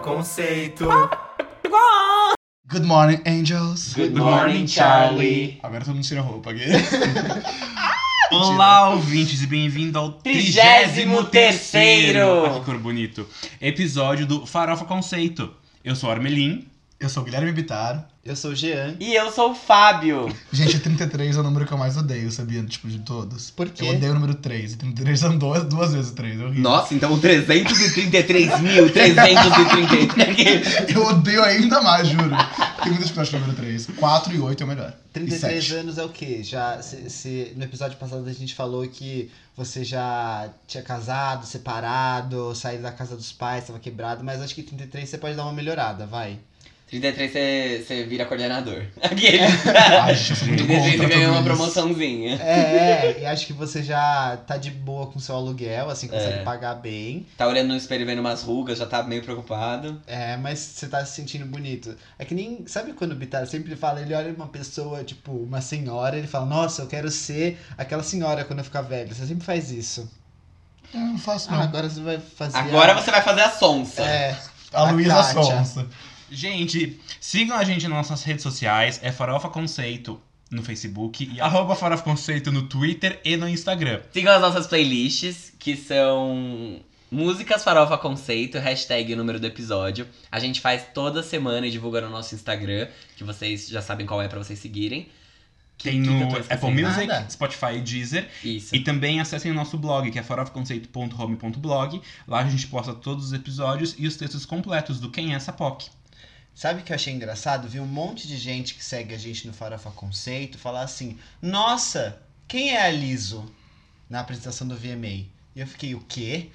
Conceito. Good morning, angels. Good morning, Charlie. Agora todo mundo tira a roupa aqui. Olá, ouvintes, e bem-vindo ao Trigésimo terceiro. Ah, que cor bonito. Episódio do Farofa Conceito. Eu sou Armelin. Eu sou o Guilherme Bittar. Eu sou o Jean. E eu sou o Fábio. Gente, 33 é o número que eu mais odeio, sabia? Tipo, de todos. Por quê? Eu odeio o número 3. E 33 são duas, duas vezes 3. É horrível. Nossa, então 333.333. Eu odeio ainda mais, juro. Tem muita dificuldade com o número 3. 4 e 8 é o melhor. E 33 7. anos é o quê? Já, se, se- no episódio passado a gente falou que você já tinha casado, separado, saído da casa dos pais, tava quebrado, mas acho que 33 você pode dar uma melhorada, vai. 33 você, você vira coordenador. Aquele. Ai, gente, eu sou muito 33 você ganhou uma promoçãozinha. É, é, e acho que você já tá de boa com seu aluguel, assim, consegue É. pagar bem. Tá olhando no espelho e vendo umas rugas, já tá meio preocupado. É, mas você tá se sentindo bonito. É que nem. Sabe quando o Bitar sempre fala, ele olha uma pessoa, tipo, uma senhora, ele fala, nossa, eu quero ser aquela senhora quando eu ficar velho. Você sempre faz isso. Eu não faço, Ah, não. agora você vai fazer. Agora a... você vai fazer a sonsa. É. a Luísa Kátia. Sonsa. Gente, sigam a gente nas nossas redes sociais. É Farofa Conceito no Facebook e arroba Farofa Conceito no Twitter e no Instagram. Sigam as nossas playlists, que são músicas farofa conceito, hashtag o número do episódio. A gente faz toda semana e divulga no nosso Instagram, que vocês já sabem qual é pra vocês seguirem. Que- Tem que no Apple? Music, Nada. Spotify e Deezer. Isso. E também acessem o nosso blog, que é farofaconceito.home.blog. Lá a gente posta todos os episódios e os textos completos do Quem é essa POC. Sabe o que eu achei engraçado? Vi um monte de gente que segue a gente no Farofa Conceito falar assim: Nossa, quem é a Liso? Na apresentação do VMA. E eu fiquei, o quê?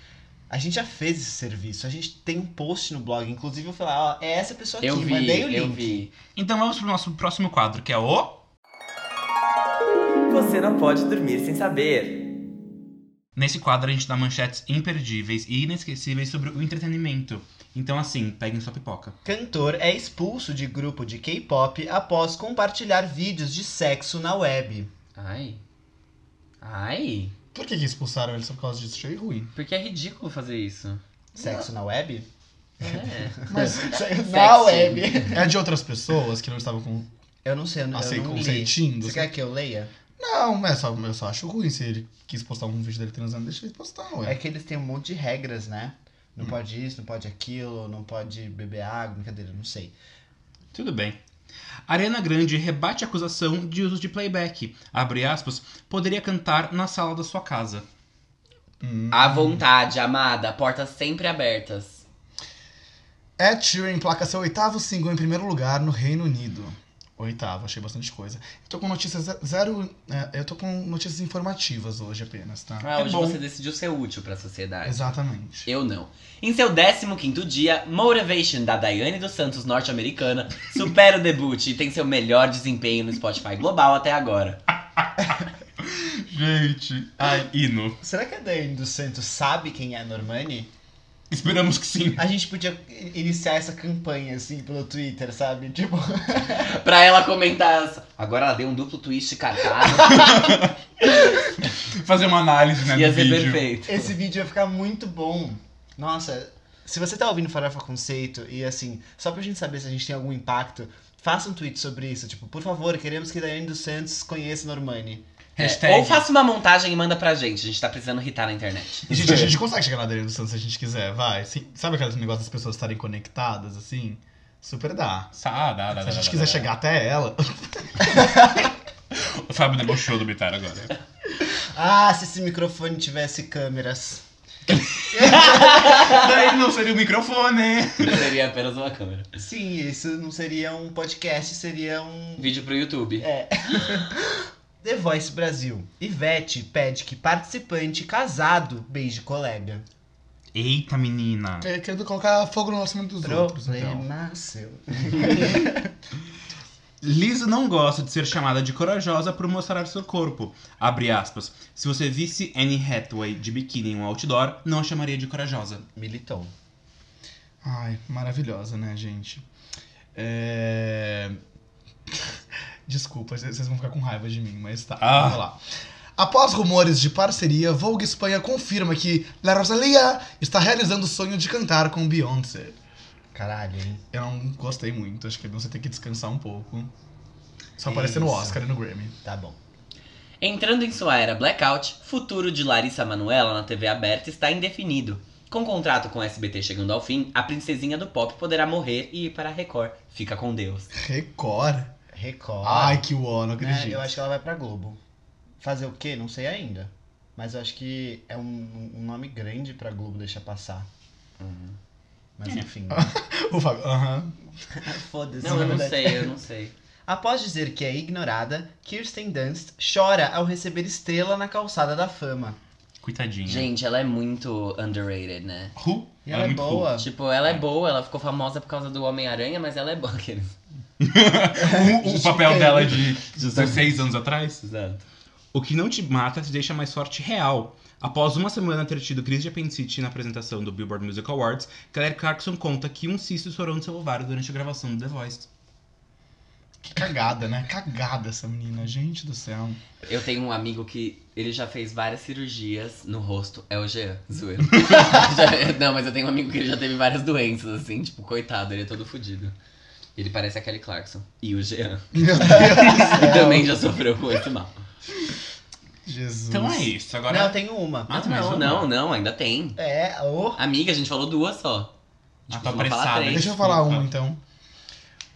A gente já fez esse serviço, a gente tem um post no blog. Inclusive eu falei, ó, é essa pessoa aqui, Eu vi, mandei o link. eu vi. Então vamos pro nosso próximo quadro, que é o. Você não pode dormir sem saber. Nesse quadro a gente dá manchetes imperdíveis e inesquecíveis sobre o entretenimento. Então, assim, peguem sua pipoca. Cantor é expulso de grupo de K-pop após compartilhar vídeos de sexo na web. Ai. Ai. Por que, que expulsaram ele só por causa disso? Achei ruim. Porque é ridículo fazer isso. Sexo na web? É. Mas na web. é de outras pessoas que não estavam com. Eu não sei, eu não, Assim, eu não li. consentindo. Você quer que eu leia? Não, é só, eu só acho ruim. Se ele quis postar um vídeo dele transando, deixa ele postar, ué. É que eles têm um monte de regras, né? Hum. Não pode isso, não pode aquilo, não pode beber água, brincadeira, não sei. Tudo bem. Ariana Grande rebate a acusação de uso de playback. Abre aspas, poderia cantar na sala da sua casa. Hum. À vontade, amada. Portas sempre abertas. Ed Sheeran placa seu oitavo single em primeiro lugar no Reino Unido. Oitavo, achei bastante coisa. Eu tô com notícias ze- zero. é, eu tô com notícias informativas hoje apenas, tá? Ah, É hoje bom. você decidiu ser útil pra sociedade. Exatamente. Eu não. Em seu 15º dia, Motivation, da Daiane dos Santos norte-americana, supera o debut e tem seu melhor desempenho no Spotify global até agora. Gente, ai, hino. Será que a Daiane dos Santos sabe quem é a Normani? Esperamos que sim. A gente podia iniciar essa campanha, assim, pelo Twitter, sabe? Tipo, Pra ela comentar. essa- Agora ela deu um duplo twist cartado. Fazer uma análise, né, Ia do ser vídeo. perfeito. esse vídeo ia ficar muito bom. Nossa, se você tá ouvindo Farofa Conceito e, assim, só pra gente saber se a gente tem algum impacto, faça um tweet sobre isso. Tipo, por favor, queremos que Daiane dos Santos conheça Normani. É, ou faça uma montagem e manda pra gente. A gente tá precisando irritar na internet. E, gente, a gente consegue chegar na Adriana dos Santos se a gente quiser, vai. Sim, sabe aquele negócio das pessoas estarem conectadas, assim? Super dá. Ah, dá, dá, Se dá, a gente dá, quiser dá. chegar até ela. O Fábio debochou do Bitar agora. Ah, se esse microfone tivesse câmeras. Daí não seria o microfone. Seria apenas uma câmera. Sim, isso não seria um podcast, seria um. Vídeo pro YouTube. É. The Voice Brasil. Ivete pede que participante casado beije colega. Eita, menina. É, Querendo colocar fogo no relacionamento dos outros, então. Problema seu. Liso não gosta de ser chamada de corajosa por mostrar seu corpo. Abre aspas. Se você visse Anne Hathaway de biquíni em um outdoor, não a chamaria de corajosa. Militou. Ai, maravilhosa, né, gente? É... Desculpa, vocês vão ficar com raiva de mim, mas tá, Ah. vamos lá. Após rumores de parceria, Vogue Espanha confirma que La Rosalia está realizando o sonho de cantar com Beyoncé. Caralho, hein? Eu não gostei muito, acho que você tem que descansar um pouco. Só Isso. aparecer no Oscar e no Grammy. Tá bom. Entrando em sua era blackout, futuro de Larissa Manoela na TV aberta está indefinido. Com o contrato com o SBT chegando ao fim, a princesinha do pop poderá morrer e ir para a Record. Fica com Deus. Record? Record. Ai, que uó, não né? acredito. Eu acho que ela vai pra Globo. Fazer o quê? Não sei ainda. Mas eu acho que é um, um nome grande pra Globo deixar passar. Mas enfim. O Fábio, aham. Foda-se. Não, eu não verdade. sei, eu não sei. Após dizer que é ignorada, Kirsten Dunst chora ao receber estrela na calçada da fama. Coitadinha. Gente, ela é muito underrated, né? Who? E ela é muito boa. Tipo, ela é boa, ela ficou famosa por causa do Homem-Aranha, mas ela é boa. O, o papel dela de 16 anos atrás. Exato. O que não te mata te deixa mais forte real. Após uma semana ter tido crise de apendicite na apresentação do Billboard Music Awards, Kelly Clarkson conta que um cisto estourou no seu ovário durante a gravação do The Voice. Que cagada, né? Cagada essa menina, gente do céu. Eu tenho um amigo que ele já fez várias cirurgias no rosto. É o Jean, zoeiro. Não, mas eu tenho um amigo que ele já teve várias doenças, assim, tipo, coitado, ele é todo fudido. Ele parece a Kelly Clarkson. E o Jean. Meu Deus céu. também já sofreu com esse mal. Jesus. Então é isso. Agora. Não, eu tenho uma. Ah, mais não, uma? não, não, ainda tem. É, ô. Amiga, a gente falou duas só. Ah, Tipo, tá apressada. Deixa eu falar uma então.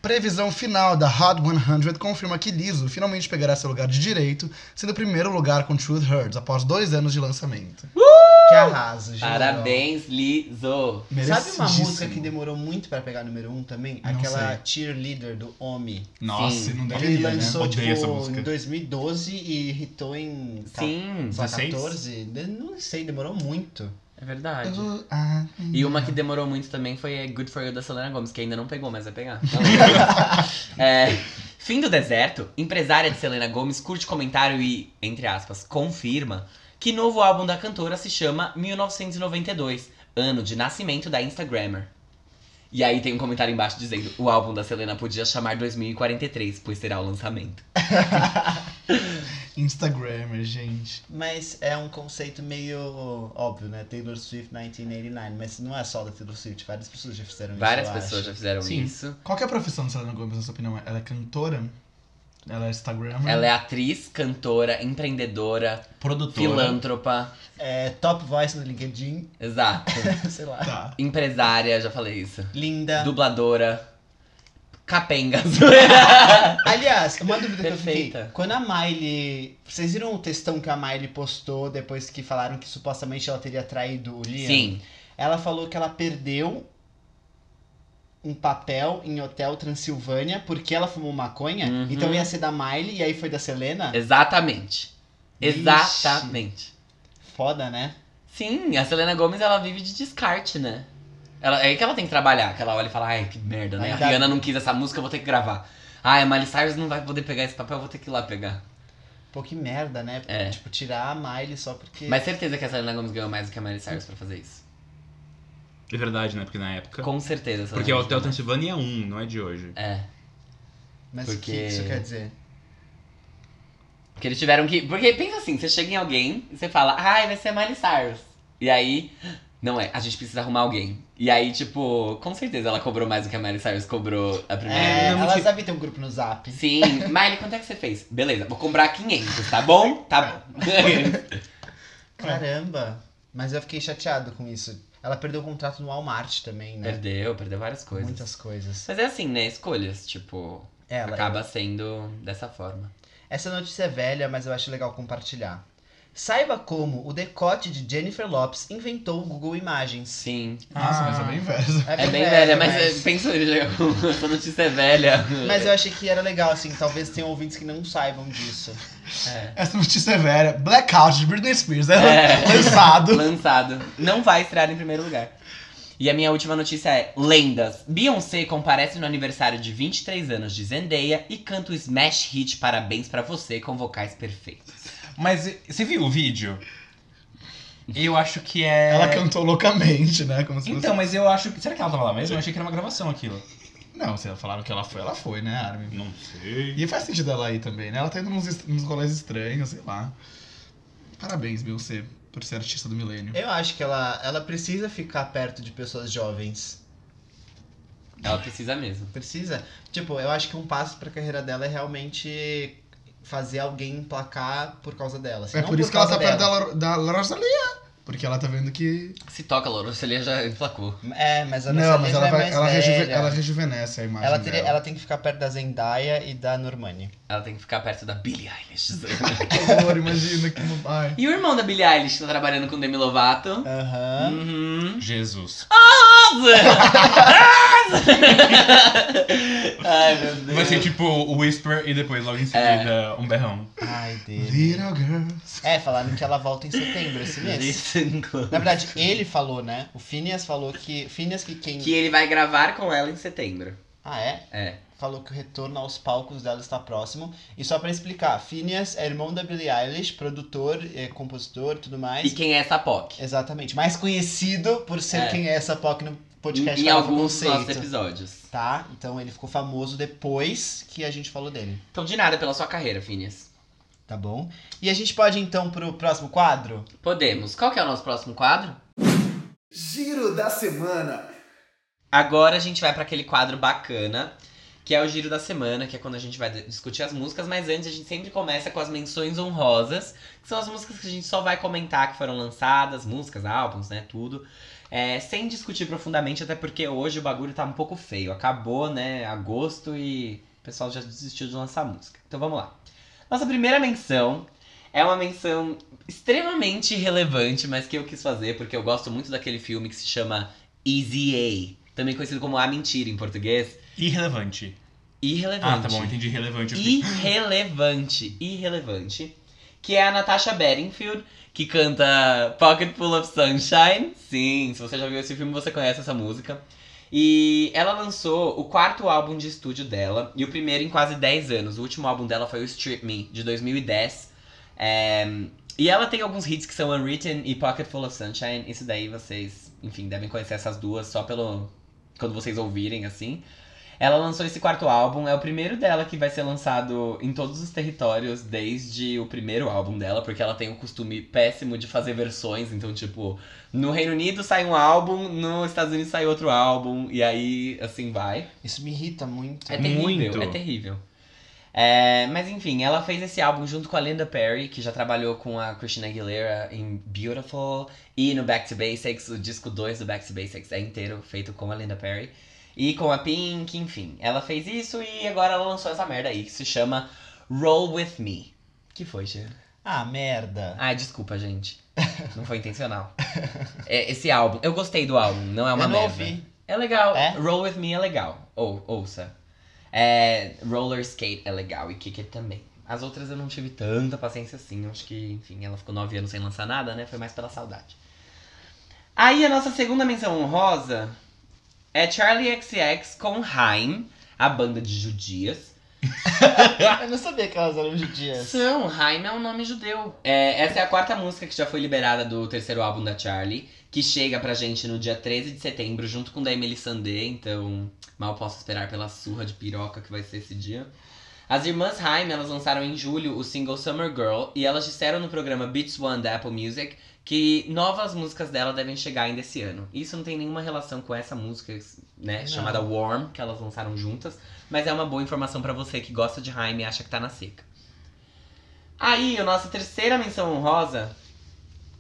Previsão final da Hot 100 confirma que Lizzo finalmente pegará seu lugar de direito, sendo o primeiro lugar com Truth Hurts após dois anos de lançamento. Que arraso, gente. Parabéns, Lizo. Sabe uma música que demorou muito pra pegar número um também? Não Aquela sei. cheerleader do Omi. Nossa, Sim. não Ele deveria, né? lançou, Odeio essa tipo, música. em 2012 e hitou em ca- Sim, só 16? 14. De- Não sei, demorou muito. É verdade. Ah, E uma que demorou muito também foi Good For You da Selena Gomez, que ainda não pegou, mas vai pegar. é, fim do deserto, empresária de Selena Gomez curte comentário e, entre aspas, confirma que novo álbum da cantora se chama 1992, ano de nascimento da Instagrammer. E aí tem um comentário embaixo dizendo: o álbum da Selena podia chamar 2043, pois será o lançamento. Instagrammer, gente. Mas é um conceito meio óbvio, né? Taylor Swift 1989. Mas não é só da Taylor Swift, várias pessoas já fizeram Várias isso. eu pessoas já acho. fizeram Sim. isso. Qual que é a profissão da Selena Gomez, na sua opinião? Ela é cantora? Ela é Instagrammer? Ela é atriz, cantora, empreendedora, Produtora. filântropa. É top voice no LinkedIn, Exato. sei lá. Tá. Empresária, já falei isso. Linda. Dubladora. Capenga. Aliás, uma dúvida que eu Perfeita. fiquei. Quando a Miley. Vocês viram o textão que a Miley postou depois que falaram que supostamente ela teria traído o Liam? Sim. Ela falou que ela perdeu um papel em Hotel Transilvânia porque ela fumou maconha. Uhum. Então ia ser da Miley e aí foi da Selena. Exatamente. Vixe. Exatamente. Foda, né? Sim, a Selena Gomes ela vive de descarte, né? Ela, é aí que ela tem que trabalhar, que ela olha e fala, ai, que merda, né? A Ainda- Rihanna não quis essa música, eu vou ter que gravar. Ai, a Miley Cyrus não vai poder pegar esse papel, eu vou ter que ir lá pegar. Pô, que merda, né? É. Tipo, tirar a Miley só porque. Mas certeza que a Selena Gomes ganhou mais do que a Miley Cyrus pra fazer isso. É verdade, né? Porque na época. Com certeza. Porque o Gomez Hotel. Transilvânia é um, não é de hoje. É. Mas o porque- que isso quer dizer? Porque eles tiveram que. Porque pensa assim, você chega em alguém e você fala, ai, vai ser a Miley Cyrus. E aí. Não é, a gente precisa arrumar alguém. E aí, tipo, com certeza ela cobrou mais do que a Miley Cyrus cobrou a primeira É, vez. não, que- devem ter um grupo no zap. Sim, Miley, quanto é que você fez? Beleza, vou comprar 500, tá bom? Tá bom. Caramba! Mas eu fiquei chateado com isso. Ela perdeu o contrato no Walmart também, né? perdeu, perdeu várias coisas. Muitas coisas. Mas é assim, né? Escolhas, tipo, Ela, acaba sendo dessa forma. Essa notícia é velha, mas eu acho legal compartilhar. Saiba como o decote de Jennifer Lopes inventou o Google Imagens. Sim. Nossa, mas é Ah. bem velho. É bem velha, mas, é, pensa, essa notícia é velha. Mas eu achei que era legal, assim, talvez tenham ouvintes que não saibam disso. É. Essa notícia é velha. Blackout de Britney Spears. É, É. lançado. Lançado. Não vai estrear em primeiro lugar. E a minha última notícia é: Lendas. Beyoncé comparece no aniversário de 23 anos de Zendaya e canta o smash hit Parabéns pra você com vocais perfeitos. Mas você viu o vídeo? Eu acho que é. Ela cantou loucamente, né? Como se Então, mas eu acho que. Será que ela tava lá mesmo? Eu achei que era uma gravação aquilo. fosse... Não, se ela falaram que ela foi, ela foi, né, Armin? Não sei. E faz sentido ela aí também, né? Ela tá indo nos, est- nos rolês estranhos, sei lá. Parabéns, Beyoncé, por ser artista do milênio. Eu acho que ela, ela precisa ficar perto de pessoas jovens. Ela precisa mesmo. Precisa. Tipo, eu acho que um passo pra carreira dela é realmente fazer alguém emplacar por causa dela. Se É por isso que ela tá perto dela. da, da Rosalia. Porque ela tá vendo que. Se toca, Louro, você já emplacou. É, mas a Não, mas ela, é vai, mais ela, rejuve- ela rejuvenesce a imagem Ela, teria- dela. ela tem que ficar perto da Zendaya e da Normani. Ela tem que ficar perto da Billie Eilish. Que horror, imagina que. Ai. e o irmão da Billie Eilish tá trabalhando com Demi Lovato. Aham. Uhum. Jesus. Ai, meu Deus. Vai ser tipo o Whisper e depois logo em seguida um berrão. Ai, Deus. Little girls. É, falaram que ela volta em setembro esse mês. Na verdade, ele falou, né? O Phineas falou que. Phineas que quem. Que ele vai gravar com ela em setembro. Ah, é? É. Falou que o retorno aos palcos dela está próximo. E só pra explicar, Phineas é irmão da Billie Eilish, produtor, é, compositor e tudo mais. E quem é essa POC? Exatamente. Mais conhecido por ser É. quem é essa POC no podcast Em, em alguns nossos episódios. Tá? Então ele ficou famoso depois que a gente falou dele. Então, de nada pela sua carreira, Phineas. Tá bom? E a gente pode então pro próximo quadro? Podemos. Qual que é o nosso próximo quadro? Giro da semana. Agora a gente vai pra aquele quadro bacana, que é o Giro da Semana, que é quando a gente vai discutir as músicas, mas antes a gente sempre começa com as menções honrosas, que são as músicas que a gente só vai comentar que foram lançadas, músicas, álbuns, né, tudo. É, sem discutir profundamente, até porque hoje o bagulho tá um pouco feio. Acabou, né, agosto e o pessoal já desistiu de lançar música. Então vamos lá. Nossa primeira menção é uma menção extremamente relevante, mas que eu quis fazer porque eu gosto muito daquele filme que se chama Easy A, também conhecido como A Mentira em português. Irrelevante. Irrelevante. Ah, tá bom, entendi relevante. Irrelevante, irrelevante. Que é a Natasha Bedingfield, que canta Pocket Full of Sunshine. Sim, se você já viu esse filme, você conhece essa música. E ela lançou o quarto álbum de estúdio dela, e o primeiro em quase 10 anos. O último álbum dela foi o Strip Me, de 2010. É, E ela tem alguns hits que são Unwritten e Pocket Full of Sunshine. Isso daí vocês, enfim, devem conhecer essas duas só pelo. quando vocês ouvirem, assim. Ela lançou esse quarto álbum, é o primeiro dela que vai ser lançado em todos os territórios desde o primeiro álbum dela, porque ela tem o costume péssimo de fazer versões, então tipo, no Reino Unido sai um álbum, nos Estados Unidos sai outro álbum, e aí assim vai. Isso me irrita muito. É terrível, Muito. é terrível. É, mas enfim, ela fez esse álbum junto com a Linda Perry, que já trabalhou com a Christina Aguilera em Beautiful e no Back to Basics. O disco 2 do Back to Basics é inteiro feito com a Linda Perry. E com a Pink, enfim. Ela fez isso e agora ela lançou essa merda aí, que se chama Roll With Me. Que foi, Chia? Ah, merda. Ai, desculpa, gente. Não foi intencional. É, esse álbum, eu gostei do álbum, não é uma Eu não merda. ouvi. É legal. É? Roll With Me é legal. Ou, ouça. É, Roller Skate é legal e Kick It também. As outras eu não tive tanta paciência assim. Eu acho que, enfim, ela ficou nove anos sem lançar nada, né? Foi mais pela saudade. Aí a nossa segunda menção honrosa é Charlie XX com Haim, a banda de judias. Eu não sabia que elas eram judias. São, Haim é um nome judeu. É, essa é a quarta música que já foi liberada do terceiro álbum da Charlie, que chega pra gente no dia 13 de setembro, junto com da Emily Sandé, então mal posso esperar pela surra de piroca que vai ser esse dia. As irmãs Haim, elas lançaram em julho o single Summer Girl, e elas disseram no programa Beats One da Apple Music que novas músicas dela devem chegar ainda esse ano. Isso não tem nenhuma relação com essa música, né, Não. chamada Warm, que elas lançaram juntas, mas é uma boa informação pra você que gosta de Haim e acha que tá na seca. Aí, a nossa terceira menção honrosa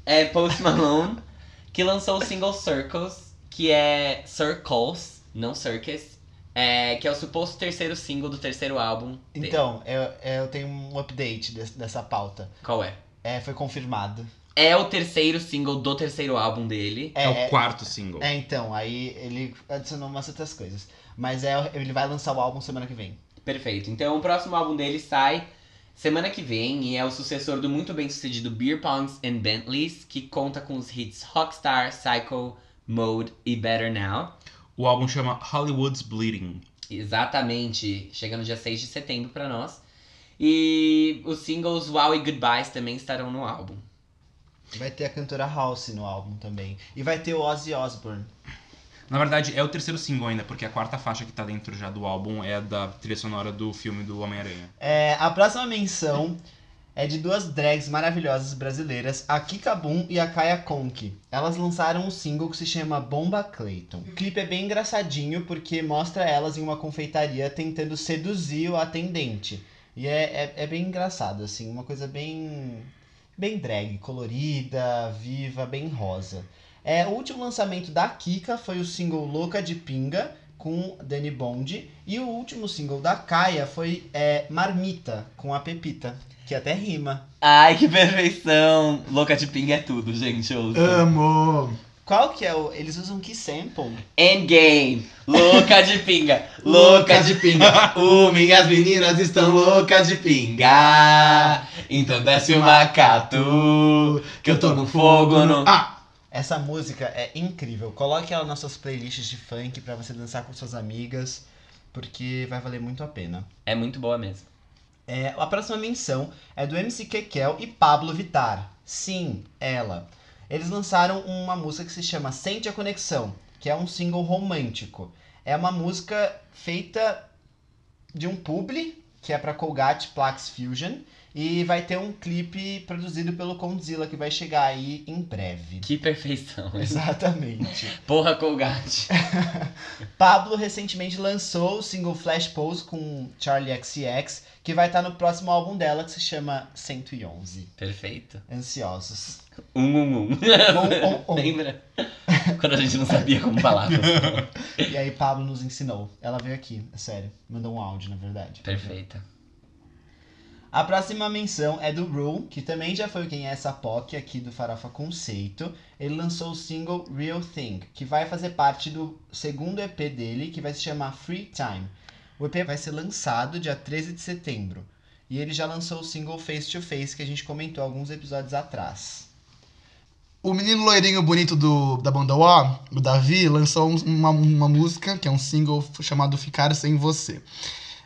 é Post Malone, que lançou o single Circles, que é Circles, não Circus, é, que é o suposto terceiro single do terceiro álbum. dele. Então, eu, eu tenho um update des- dessa pauta. Qual é? É, foi confirmado. É o terceiro single do terceiro álbum dele. É, o quarto single. É, então, aí ele adicionou umas outras coisas. Mas é, ele vai lançar o álbum semana que vem. Perfeito. Então o próximo álbum dele sai semana que vem e é o sucessor do muito bem sucedido Beer Pongs and Bentleys, que conta com os hits Rockstar, Psycho, Mode e Better Now. O álbum chama Hollywood's Bleeding. Exatamente, chega no dia 6 de setembro pra nós. E os singles Wow e Goodbyes também estarão no álbum. Vai ter a cantora House no álbum também. E vai ter o Ozzy Osbourne. Na verdade, é o terceiro single ainda, porque a quarta faixa que tá dentro já do álbum é da trilha sonora do filme do Homem-Aranha. É, a próxima menção é de duas drags maravilhosas brasileiras, a Kika Boom e a Kaya Conk. Elas lançaram um single que se chama Bomba Clayton. O clipe é bem engraçadinho porque mostra elas em uma confeitaria tentando seduzir o atendente. E é, é, é bem engraçado, assim, uma coisa bem. Bem drag, colorida, viva, bem rosa. É, o último lançamento da Kika foi o single Louca de Pinga, com Danny Bond. E o último single da Kaya foi é, Marmita, com a Pepita, que até rima. Ai, que perfeição! Louca de Ping é tudo, gente. ouça. Amo! Qual que é o. Eles usam que sample? Endgame! Louca de pinga! Louca de pinga! Uh, minhas meninas estão loucas de pinga! Então desce o macatu, que eu tô no fogo no. Ah! Essa música é incrível. Coloque ela nas suas playlists de funk pra você dançar com suas amigas, porque vai valer muito a pena. É muito boa mesmo. É, a próxima menção é do MC Kekel e Pablo Vittar. Sim, ela. Eles lançaram uma música que se chama Sente a Conexão, que é um single romântico. É uma música feita de um publi, que é pra Colgate Plax Fusion, e vai ter um clipe produzido pelo Condzilla que vai chegar aí em breve. Que perfeição. Exatamente. Porra, Colgate. Pablo recentemente lançou o single Flash Pose com Charlie XCX, que vai estar no próximo álbum dela, que se chama 111. Perfeito. Ansiosos. Um, um, um. Um, um, um. Lembra? Quando a gente não sabia como falar. E aí Pablo nos ensinou. Ela veio aqui, é sério. Mandou um áudio, na verdade. Perfeita. A próxima menção é do Rule, que também já foi quem é essa POC aqui do Farofa Conceito. Ele lançou o single Real Thing, que vai fazer parte do segundo EP dele, que vai se chamar Free Time. O EP vai ser lançado dia 13 de setembro. E ele já lançou o single Face to Face, que a gente comentou alguns episódios atrás. O menino loirinho bonito do, da banda O, o Davi, lançou um- uma, uma música, que é um single chamado Ficar Sem Você.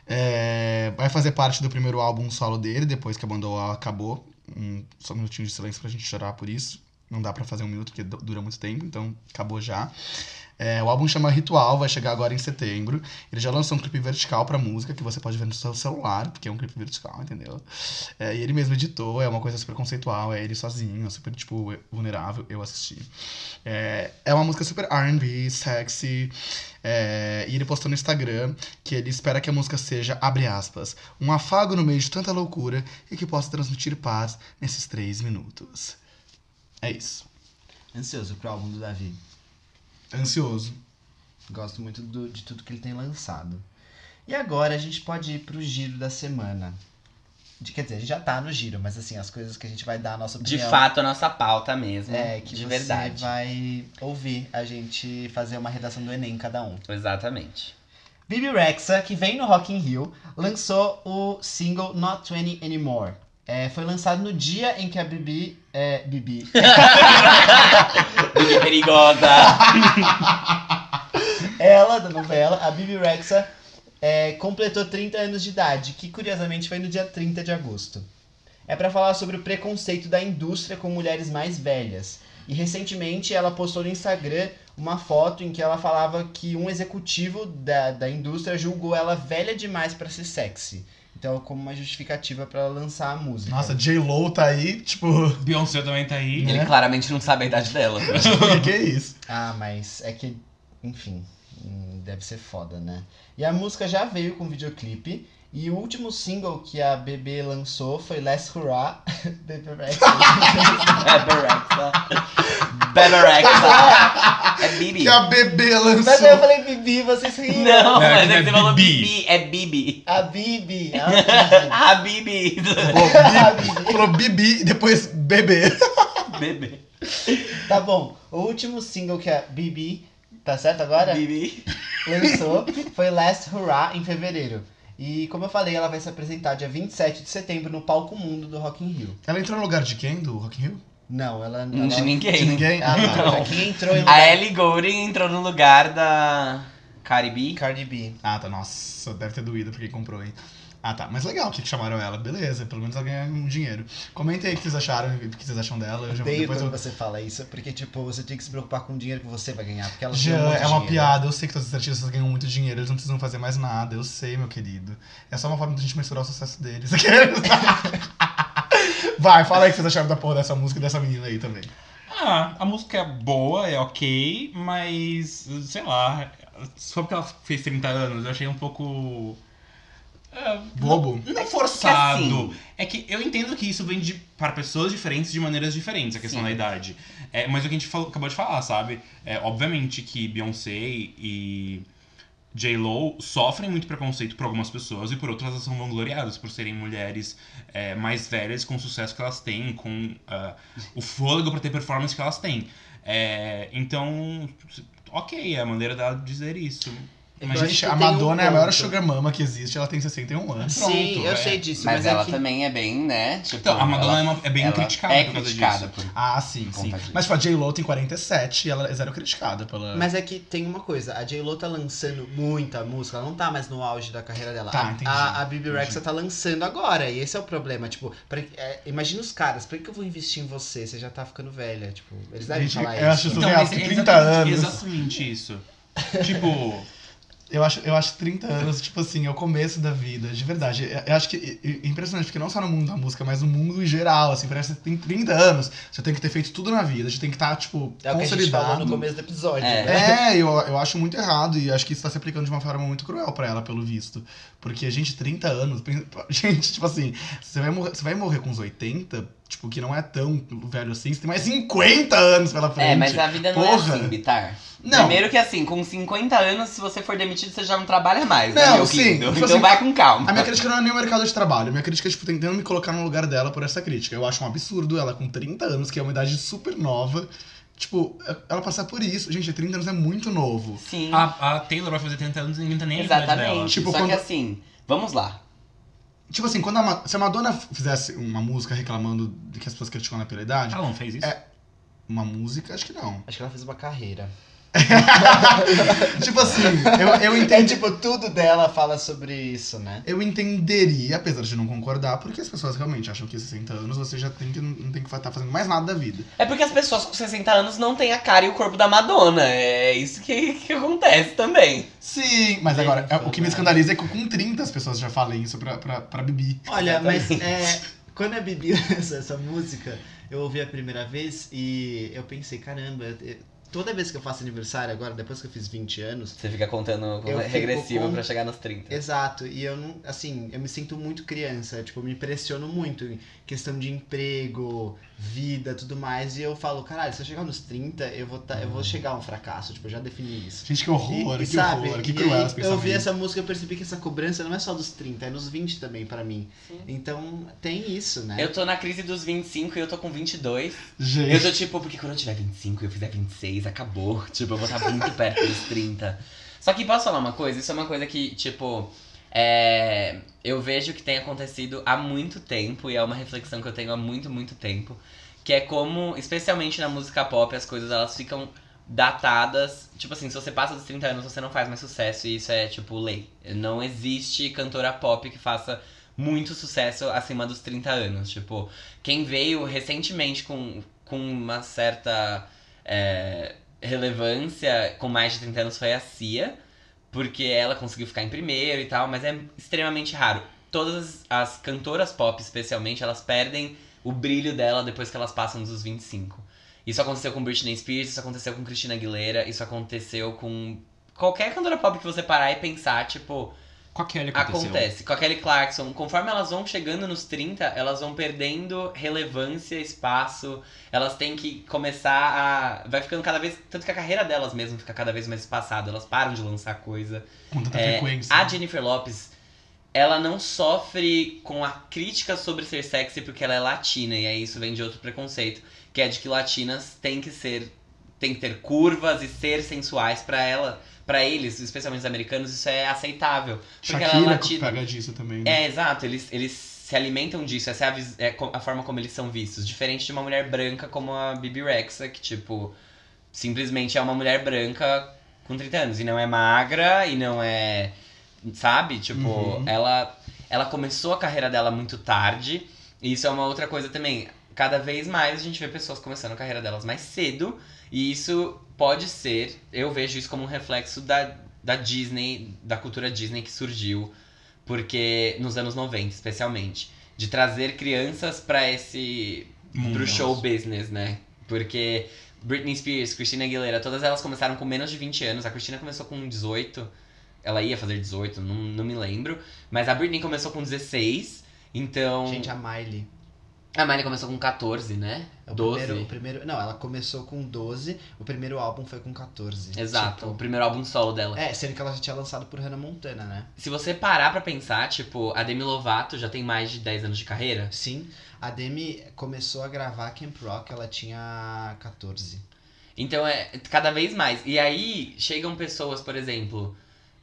É, vai fazer parte do primeiro álbum solo dele, depois que a banda O acabou. Um, só um minutinho de silêncio pra gente chorar por isso. Não dá pra fazer um minuto, porque du- dura muito tempo, então acabou já. É, o álbum chama Ritual, vai chegar agora em setembro. Ele já lançou um clipe vertical pra música, que você pode ver no seu celular, porque é um clipe vertical, entendeu? É, e ele mesmo editou, é uma coisa super conceitual, é ele sozinho, é super, tipo, vulnerável, eu assisti. É, é uma música super R&B, sexy, é, e ele postou no Instagram que ele espera que a música seja, abre aspas, um afago no meio de tanta loucura e que possa transmitir paz nesses três minutos. É isso. Ansioso pro álbum do Davi. Ansioso. Gosto muito do- de tudo que ele tem lançado. E agora a gente pode ir pro giro da semana. De- quer dizer, a gente já tá no giro, mas assim, as coisas que a gente vai dar a nossa De opinião. fato, a nossa pauta mesmo. É, que de você verdade. vai ouvir a gente fazer uma redação do Enem cada um. Exatamente. Bibi Rexa, que vem no Rock in Rio, lançou o single Not 20 Anymore. É, foi lançado no dia em que a Bibi. É, Bibi. Bibi perigosa. ela, da novela, a Bibi Rexa, é, completou 30 anos de idade, que curiosamente foi no dia 30 de agosto. É pra falar sobre o preconceito da indústria com mulheres mais velhas. E recentemente ela postou no Instagram uma foto em que ela falava que um executivo da, da indústria julgou ela velha demais pra ser sexy. Então, como uma justificativa pra ela lançar a música. Nossa, J-Lo tá aí, tipo, Beyoncé também tá aí. Né? Ele claramente não sabe a idade dela. que, que é isso? Ah, mas é que, enfim, hum, deve ser foda, né? E a música já veio com videoclipe. E o último single que a BB lançou foi Last Hurrah. Rexa. Beberexa. Beberexa. É Bibi. Que a bebê Mas lançou. aí eu falei Bibi, vocês riram. Não, Não, é mas é é que você falou Bibi. É Bibi. A Bibi. A Ah, Bibi. Falou Bibi. Bibi, falou Bibi e depois bebê. Bebê. Tá bom. O último single que a Bibi, tá certo agora? Bibi. lançou foi Last Hurrah em fevereiro. E como eu falei, ela vai se apresentar dia 27 de setembro no Palco Mundo do Rock in Rio. Ela entrou no lugar de quem, do Rock in Rio? Não, ela Não ela- de ninguém. De ninguém? Ah, Não. tá. Quem entrou em A lugar... Ellie Goulding entrou no lugar da Cardi Cardi B. Ah, tá. Nossa, deve ter doído pra quem comprou, hein? Ah, tá. Mas legal que chamaram ela. Beleza, pelo menos ela ganha um dinheiro. Comenta aí o que vocês acharam, o que vocês acham dela. Eu já, Odeio depois quando eu... você fala isso, porque, tipo, você tem que se preocupar com o dinheiro que você vai ganhar, porque ela Já ganha muito é uma dinheiro. piada, eu sei que todos os artistas ganham muito dinheiro, eles não precisam fazer mais nada, eu sei, meu querido. É só uma forma da gente mensurar o sucesso deles. Vai, fala aí o que vocês acharam da porra dessa música e dessa menina aí também. Ah, a música é boa, é ok, mas, sei lá, só porque ela fez 30 anos, eu achei um pouco. É, Bobo. Não forçado. Porque, assim, É que eu entendo que isso vem de, para pessoas diferentes de maneiras diferentes, a questão Sim. da idade. É, mas o que a gente falou- acabou de falar, sabe? É, obviamente que Beyoncé e J-Lo sofrem muito preconceito por algumas pessoas e por outras elas são vangloriadas por serem mulheres é, mais velhas com o sucesso que elas têm, com ah, o fôlego pra ter performance que elas têm. É, então, ok, é a maneira dela dizer isso. Mas Gente, acho a tem um Madonna é a maior sugar mama que existe, ela tem 61 anos. Sim, Pronto, eu é. sei disso, Mas, mas, ela é que... também é bem, né? Tipo, Então, a Madonna ela- é, uma- é bem ela criticada é por causa criticada disso. por- Ah, sim, sim. Mas tipo, a J-Lo tem 47 e ela é zero criticada pela. Mas é que tem uma coisa, a J-Lo tá lançando muita música, ela não tá mais no auge da carreira dela. Tá, A- entendi, A, a Bibi. Rexa tá lançando agora, e esse é o problema. Tipo, pra, é, imagina os caras, pra que eu vou investir em você? Você já tá ficando velha. Tipo, eles devem Gente, falar eu acho isso. isso- Então, surreal, é 30 exatamente- anos. Exatamente isso. tipo, Eu acho, eu acho 30 anos, tipo assim, é o começo da vida, de verdade. Eu- acho que é impressionante, porque não só no mundo da música, mas no mundo em geral, assim, parece que você tem 30 anos, você tem que ter feito tudo na vida, você tem que estar, tipo, É o que a gente falou consolidado. no começo do episódio. É. né? É, eu, eu acho muito errado e acho que isso tá se aplicando de uma forma muito cruel pra ela, pelo visto. Porque, gente, 30 anos. Gente, tipo assim, você vai morrer, você vai morrer com uns 80, tipo, que não é tão velho assim, você tem mais 50 anos pela frente. É, mas a vida não Porra. é assim, Bitar. Não. Primeiro que assim, com 50 anos, se você for demitido, você já não trabalha mais, né, Não, meu sim, tipo Então assim, vai com calma. A minha crítica não é nem o mercado de trabalho. A minha crítica é, tipo, tentando me colocar no lugar dela por essa crítica. Eu acho um absurdo ela com 30 anos, que é uma idade super nova. Tipo, ela passar por isso. Gente, 30 anos é muito novo. Sim, a, a Taylor vai fazer 30 anos e ninguém tá nem exatamente. Tipo, Só quando- que assim, vamos lá. Tipo assim, quando a, Ma- se a Madonna fizesse uma música reclamando de que as pessoas criticam ela pela idade, Ela não fez isso? É. uma música, acho que não. Acho que ela fez uma carreira. tipo assim, eu, eu É entendi. tipo, tudo dela fala sobre isso, né? Eu entenderia, apesar de não concordar, porque as pessoas realmente acham que 60 anos você já tem que, não tem que estar fazendo mais nada da vida. É porque as pessoas com 60 anos não têm a cara e o corpo da Madonna. É isso que, que acontece também. Sim, mas agora, é- o que me escandaliza é que com 30 as pessoas já falem isso pra, pra, pra Bibi. Olha, mas é, quando a Bibi lançou essa música, eu ouvi a primeira vez e eu pensei, caramba, eu- toda vez que eu faço aniversário agora, depois que eu fiz 20 anos, Você fica contando regressivo com- pra chegar nos 30. Exato, e eu não, assim, eu me sinto muito criança, tipo, me pressiono muito questão de emprego, vida, tudo mais, e eu falo, caralho, se eu chegar nos 30, eu vou, tá, eu vou chegar a um fracasso, tipo, eu já defini isso. Gente, que horror, E- e que sabe, horror, que e cruel aí esse Eu ouvi pensamento. essa música e percebi que essa cobrança não é só dos 30, é nos 20 também pra mim. Sim. Então, tem isso, né? Eu tô na crise dos 25 e eu tô com 22. Gente, Eu tô tipo, porque quando eu tiver 25 e eu fizer 26, acabou. Tipo, eu vou estar muito perto dos 30. Só que posso falar uma coisa? Isso é uma coisa que, tipo, é, eu vejo que tem acontecido há muito tempo e é uma reflexão que eu tenho há muito, muito tempo. Que é como, especialmente na música pop, as coisas elas ficam datadas. Tipo assim, se você passa dos 30 anos, você não faz mais sucesso e isso é, tipo, lei. Não existe cantora pop que faça muito sucesso acima dos 30 anos. Tipo, quem veio recentemente com, com uma certa é, relevância com mais de 30 anos foi a Cia, porque ela conseguiu ficar em primeiro e tal, mas é extremamente raro. Todas as cantoras pop, especialmente, elas perdem o brilho dela depois que elas passam dos 25. Isso aconteceu com Britney Spears, isso aconteceu com Christina Aguilera, isso aconteceu com qualquer cantora pop que você parar e pensar, tipo, Com a Kelly aconteceu. Acontece. Com a Kelly Clarkson, conforme elas vão chegando nos 30, elas vão perdendo relevância, espaço. Elas têm que começar a. Vai ficando cada vez. Tanto que a carreira delas mesmo fica cada vez mais espaçada. Elas param de lançar coisa. com tanta É, frequência. a Jennifer Lopes, ela não sofre com a crítica sobre ser sexy porque ela é latina. E aí isso vem de outro preconceito. Que é de que latinas têm que ser. Tem que ter curvas e ser sensuais pra ela. Pra eles, especialmente os americanos, isso é aceitável. Porque ela é Shakira latina. pega disso também. né? É, exato. Eles, eles se alimentam disso. Essa é a, é a forma como eles são vistos. Diferente de uma mulher branca como a Bibi Rexa, que, tipo, simplesmente é uma mulher branca com 30 anos. E não é magra, e não é. Sabe? Tipo, Uhum. ela, ela começou a carreira dela muito tarde. E isso é uma outra coisa também. Cada vez mais a gente vê pessoas começando a carreira delas mais cedo. E isso pode ser, eu vejo isso como um reflexo da, da Disney, da cultura Disney que surgiu porque nos anos 90, especialmente, de trazer crianças pra esse Mundo. pro show business, né? Porque Britney Spears, Christina Aguilera, todas elas começaram com menos de 20 anos. A Christina começou com 18. Ela ia fazer 18, não, não me lembro. Mas a Britney começou com 16. Então. Gente, a Miley. A Miley começou com 14, né? O 12. Primeiro, o primeiro, não, ela começou com 12, o primeiro álbum foi com 14. Exato, o Tipo, primeiro álbum solo dela. é, sendo que ela já tinha lançado por Hannah Montana, né? Se você parar pra pensar, tipo, a Demi Lovato já tem mais de 10 anos de carreira. Sim, a Demi começou a gravar Camp Rock, ela tinha 14. Então é cada vez mais. E aí chegam pessoas, por exemplo.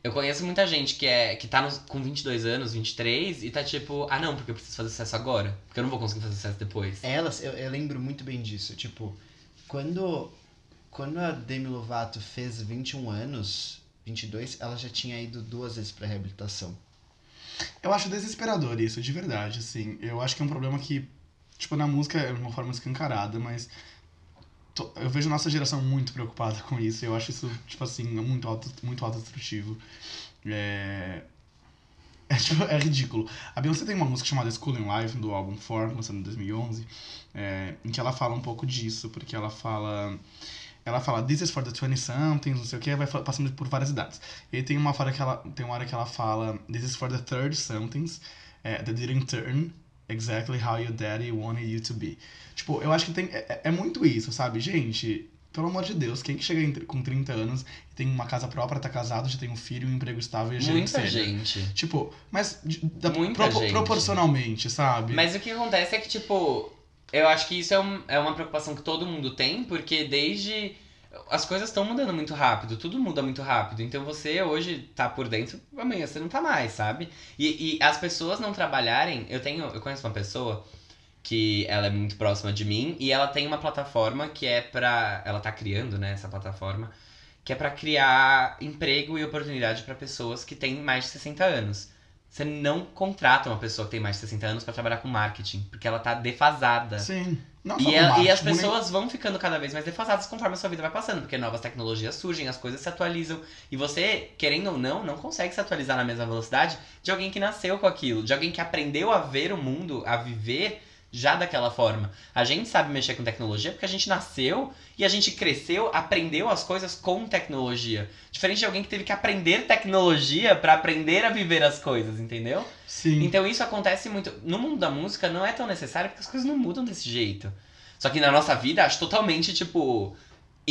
Eu conheço muita gente que é que tá nos, com 22 anos, 23 e tá tipo, ah não, porque eu preciso fazer sucesso agora. Porque eu não vou conseguir fazer sucesso depois. Elas, eu, eu lembro muito bem disso, tipo, quando, quando a Demi Lovato fez 21 anos, 22, ela já tinha ido duas vezes pra reabilitação. Eu acho desesperador isso, de verdade, assim. Eu acho que é um problema que, tipo, na música é uma forma escancarada, mas eu vejo nossa geração muito preocupada com isso. Eu acho isso, tipo assim, muito auto, muito autodestrutivo. É... É, tipo, é ridículo. A Beyoncé tem uma música chamada School in Life, do álbum Form, lançado em 2011, é, em que ela fala um pouco disso, porque ela fala... Ela fala, this is for the 20-somethings, não sei o que, vai passando por várias idades. E aí tem uma hora que ela, tem uma hora que ela fala, this is for the 30-somethings, é, that didn't turn exactly how your daddy wanted you to be. Tipo, eu acho que tem, é, é muito isso, sabe? Gente, pelo amor de Deus, quem que chega com 30 anos e tem uma casa própria, tá casado, já tem um filho, um emprego estável e gerente Muita gente. Tipo, mas da- Muita propo- gente. proporcionalmente, sabe? Mas o que acontece é que, tipo, eu acho que isso é, um- é uma preocupação que todo mundo tem, porque desde. As coisas estão mudando muito rápido, tudo muda muito rápido. Então você hoje tá por dentro, amanhã você não tá mais, sabe? E, e as pessoas não trabalharem. Eu tenho. Eu conheço uma pessoa que ela é muito próxima de mim e ela tem uma plataforma que é pra. Ela tá criando, né, essa plataforma, que é pra criar emprego e oportunidade pra pessoas que têm mais de 60 anos. Você não contrata uma pessoa que tem mais de 60 anos pra trabalhar com marketing, porque ela tá defasada. Sim. Não E, ela- e as nem- pessoas vão ficando cada vez mais defasadas conforme a sua vida vai passando, porque novas tecnologias surgem, as coisas se atualizam. E você, querendo ou não, não consegue se atualizar na mesma velocidade de alguém que nasceu com aquilo, de alguém que aprendeu a ver o mundo, a viver já daquela forma. A gente sabe mexer com tecnologia porque a gente nasceu e a gente cresceu, aprendeu as coisas com tecnologia. Diferente de alguém que teve que aprender tecnologia pra aprender a viver as coisas, entendeu? Sim. Então isso acontece muito. No mundo da música não é tão necessário porque as coisas não mudam desse jeito. Só que na nossa vida acho totalmente, tipo,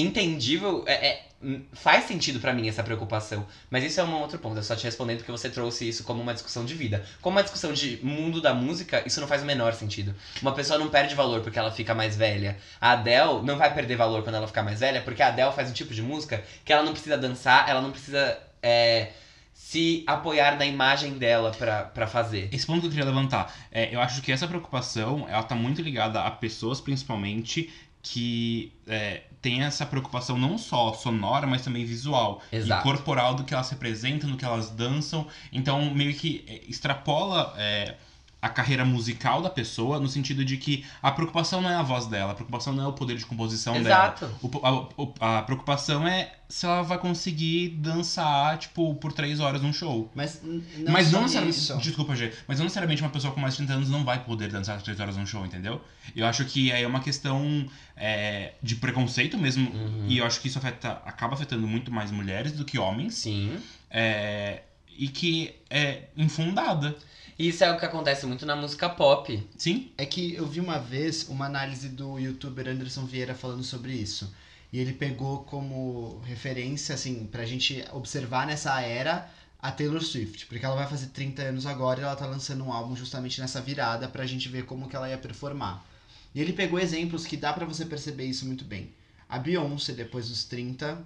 entendível. É, é- hum, faz sentido pra mim essa preocupação. Mas isso é um outro ponto. Eu só te respondendo porque você trouxe isso como uma discussão de vida. Como uma discussão de mundo da música, isso não faz o menor sentido. Uma pessoa não perde valor porque ela fica mais velha. A Adele não vai perder valor quando ela ficar mais velha, porque a Adele faz um tipo de música que ela não precisa dançar, ela não precisa. é, se apoiar na imagem dela pra fazer. Esse ponto que eu queria levantar, é, eu acho que essa preocupação, ela tá muito ligada a pessoas, principalmente, que é, tem essa preocupação não só sonora, mas também visual. Exato. E corporal do que elas representam, do que elas dançam. Então, meio que é, extrapola é, a carreira musical da pessoa, no sentido de que a preocupação não é a voz dela, a preocupação não é o poder de composição dela. Exato. O- a, a preocupação é se ela vai conseguir dançar, tipo, por três horas num show. Mas não mas não necessariamente. isso. Desculpa, G. Mas não necessariamente uma pessoa com mais de 30 anos não vai poder dançar três horas num show, entendeu? Eu acho que aí é uma questão é, de preconceito mesmo. Uhum. E eu acho que isso afeta, acaba afetando muito mais mulheres do que homens. Sim. é, e que é infundada. Isso é o que acontece muito na música pop. Sim? É que eu vi uma vez uma análise do youtuber Anderson Vieira falando sobre isso. E ele pegou como referência, assim, pra gente observar nessa era a Taylor Swift. Porque ela vai fazer 30 anos agora e ela tá lançando um álbum justamente nessa virada pra gente ver como que ela ia performar. E ele pegou exemplos que dá pra você perceber isso muito bem. A Beyoncé, depois dos 30,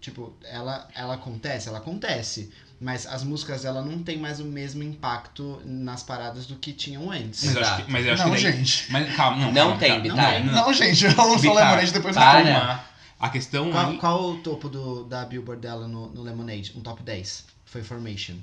tipo, ela, ela acontece? Ela acontece. Mas as músicas dela não tem mais o mesmo impacto nas paradas do que tinham antes. Mas eu acho que, mas eu acho Não, que daí- gente. Mas calma, não. Não calma, tem, calma. Bitar. Não, Não, gente, eu lançou Vitar, Lemonade depois do para. filme. A questão Qual, aí. qual o topo do, da Billboard dela no, no Lemonade? Um top 10. Foi Formation.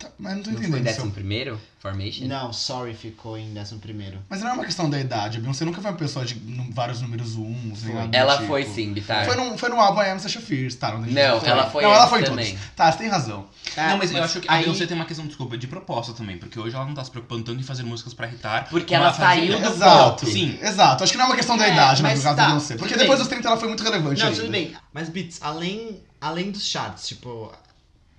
Tá, mas não tô Não foi em entendendo. décimo seu- primeiro? Formation? Não, Sorry ficou em 11 primeiro. Mas não é uma questão da idade. A Beyoncé nunca foi uma pessoa de vários números uns. Foi. Ela tipo. foi sim, Bitar. Foi no, foi no álbum I Am Sasha Fierce, tá? Não, Não, dizer. ela foi Não, ela foi também. todos. Tá, você tem razão. não, mas, eu acho que a aí- Beyoncé tem uma questão, desculpa, de proposta também, porque hoje ela não tá se preocupando tanto em fazer músicas pra irritar. Porque ela fazia- saiu do Exato. pop. Sim. Exato. Acho que não é uma questão da É, idade, né, mas no caso tá, da Beyoncé. Porque tudo depois bem. dos 30 ela foi muito relevante Não, ainda. tudo bem. Mas, Beats, além, além dos charts, tipo,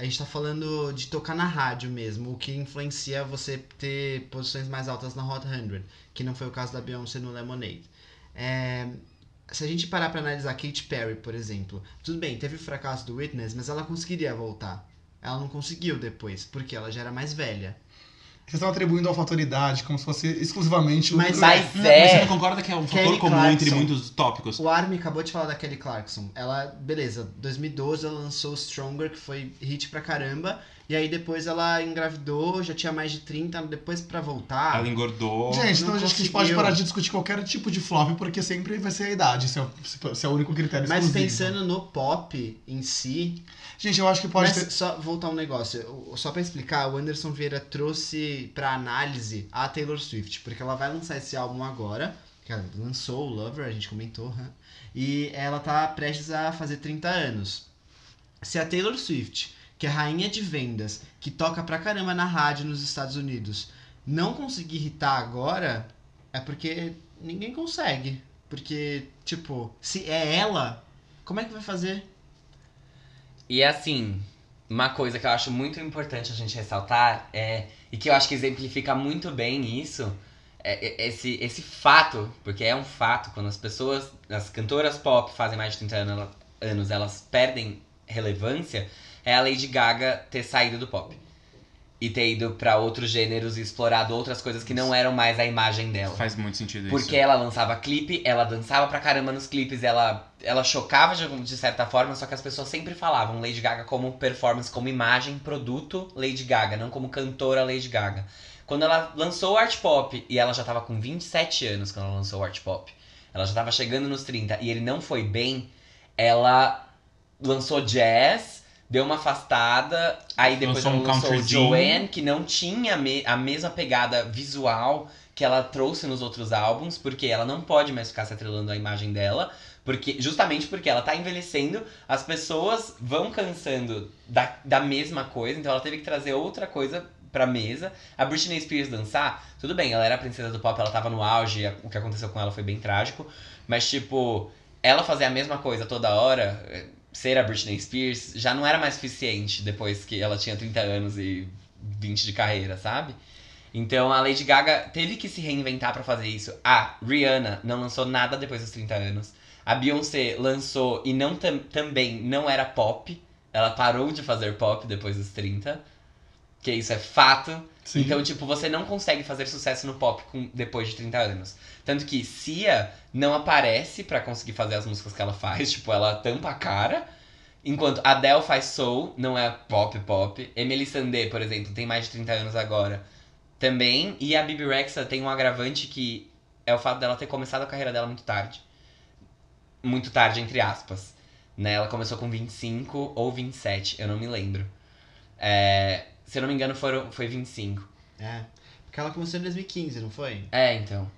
a gente tá falando de tocar na rádio mesmo, o que influencia você ter posições mais altas na Hot 100, que não foi o caso da Beyoncé no Lemonade. É, se a gente parar pra analisar Katy Perry, por exemplo, tudo bem, teve o fracasso do Witness, mas ela conseguiria voltar. Ela não conseguiu depois, porque ela já era mais velha. Vocês estão atribuindo a autoridade como se fosse exclusivamente o Mas- Mas Não, Mas você é. não concorda que é um Kelly fator comum Clarkson. entre muitos tópicos? O Armin acabou de falar da Kelly Clarkson. Ela, beleza, 2012 ela lançou Stronger, que foi hit pra caramba. E aí depois ela engravidou, já tinha mais de 30, depois pra voltar. Ela engordou. Gente, então Não acho que a gente pode parar de discutir qualquer tipo de flop, porque sempre vai ser a idade, se é, o- se é o único critério Mas exclusivo. pensando no pop em si. Gente, eu acho que pode mas ter... só voltar um negócio. Só pra explicar, o Anderson Vieira trouxe pra análise a Taylor Swift, porque ela vai lançar esse álbum agora. Que ela lançou o Lover, a gente comentou, hã? E ela tá prestes a fazer 30 anos. Se a Taylor Swift, que é rainha de vendas, que toca pra caramba na rádio nos Estados Unidos, não conseguir irritar agora, é porque ninguém consegue. Porque, tipo, se é ela, como é que vai fazer? E assim, uma coisa que eu acho muito importante a gente ressaltar é. E que eu acho que exemplifica muito bem isso. É é esse, esse fato, porque é um fato, quando as pessoas, as cantoras pop fazem mais de 30 anos, anos elas perdem relevância, é a Lady Gaga ter saído do pop. E ter ido pra outros gêneros e explorado outras coisas que não eram mais a imagem dela. Faz muito sentido Porque isso. ela lançava clipe, ela dançava pra caramba nos clipes, ela, ela chocava de, de certa forma, só que as pessoas sempre falavam Lady Gaga como performance, como imagem, produto Lady Gaga, não como cantora Lady Gaga. Quando ela lançou o Art Pop, e ela já tava com 27 anos quando ela lançou o Art Pop, ela já tava chegando nos 30 e ele não foi bem, ela lançou Jazz, deu uma afastada, aí depois Lançou ela um lançou countryzinho. Joanne, que não tinha me- a mesma pegada visual que ela trouxe nos outros álbuns, porque ela não pode mais ficar se atrelando à imagem dela, porque justamente porque ela tá envelhecendo, as pessoas vão cansando da, da mesma coisa, então ela teve que trazer outra coisa pra mesa. A Britney Spears dançar, tudo bem, ela era a princesa do pop, ela tava no auge, o que aconteceu com ela foi bem trágico, mas tipo, ela fazer a mesma coisa toda hora, eh, ser a Britney Spears, já não era mais suficiente depois que ela tinha 30 anos e 20 de carreira, sabe? Então a Lady Gaga teve que se reinventar pra fazer isso. A Rihanna não lançou nada depois dos 30 anos. A Beyoncé lançou e não tam- também não era pop. Ela parou de fazer pop depois dos 30. Que isso é fato. Sim. Então, tipo, você não consegue fazer sucesso no pop com, depois de 30 anos. Tanto que Cia não aparece pra conseguir fazer as músicas que ela faz. Tipo, ela tampa a cara. Enquanto Adele faz soul, não é pop pop. Emily Sandé, por exemplo, tem mais de 30 anos agora. Também. E a Bibi Rexa tem um agravante que é o fato dela ter começado a carreira dela muito tarde. Muito tarde, entre aspas. Né? Ela começou com 25 ou 27, eu não me lembro. É, se eu não me engano, foram, foi 25. É. Porque ela começou em 2015, não foi? É, então.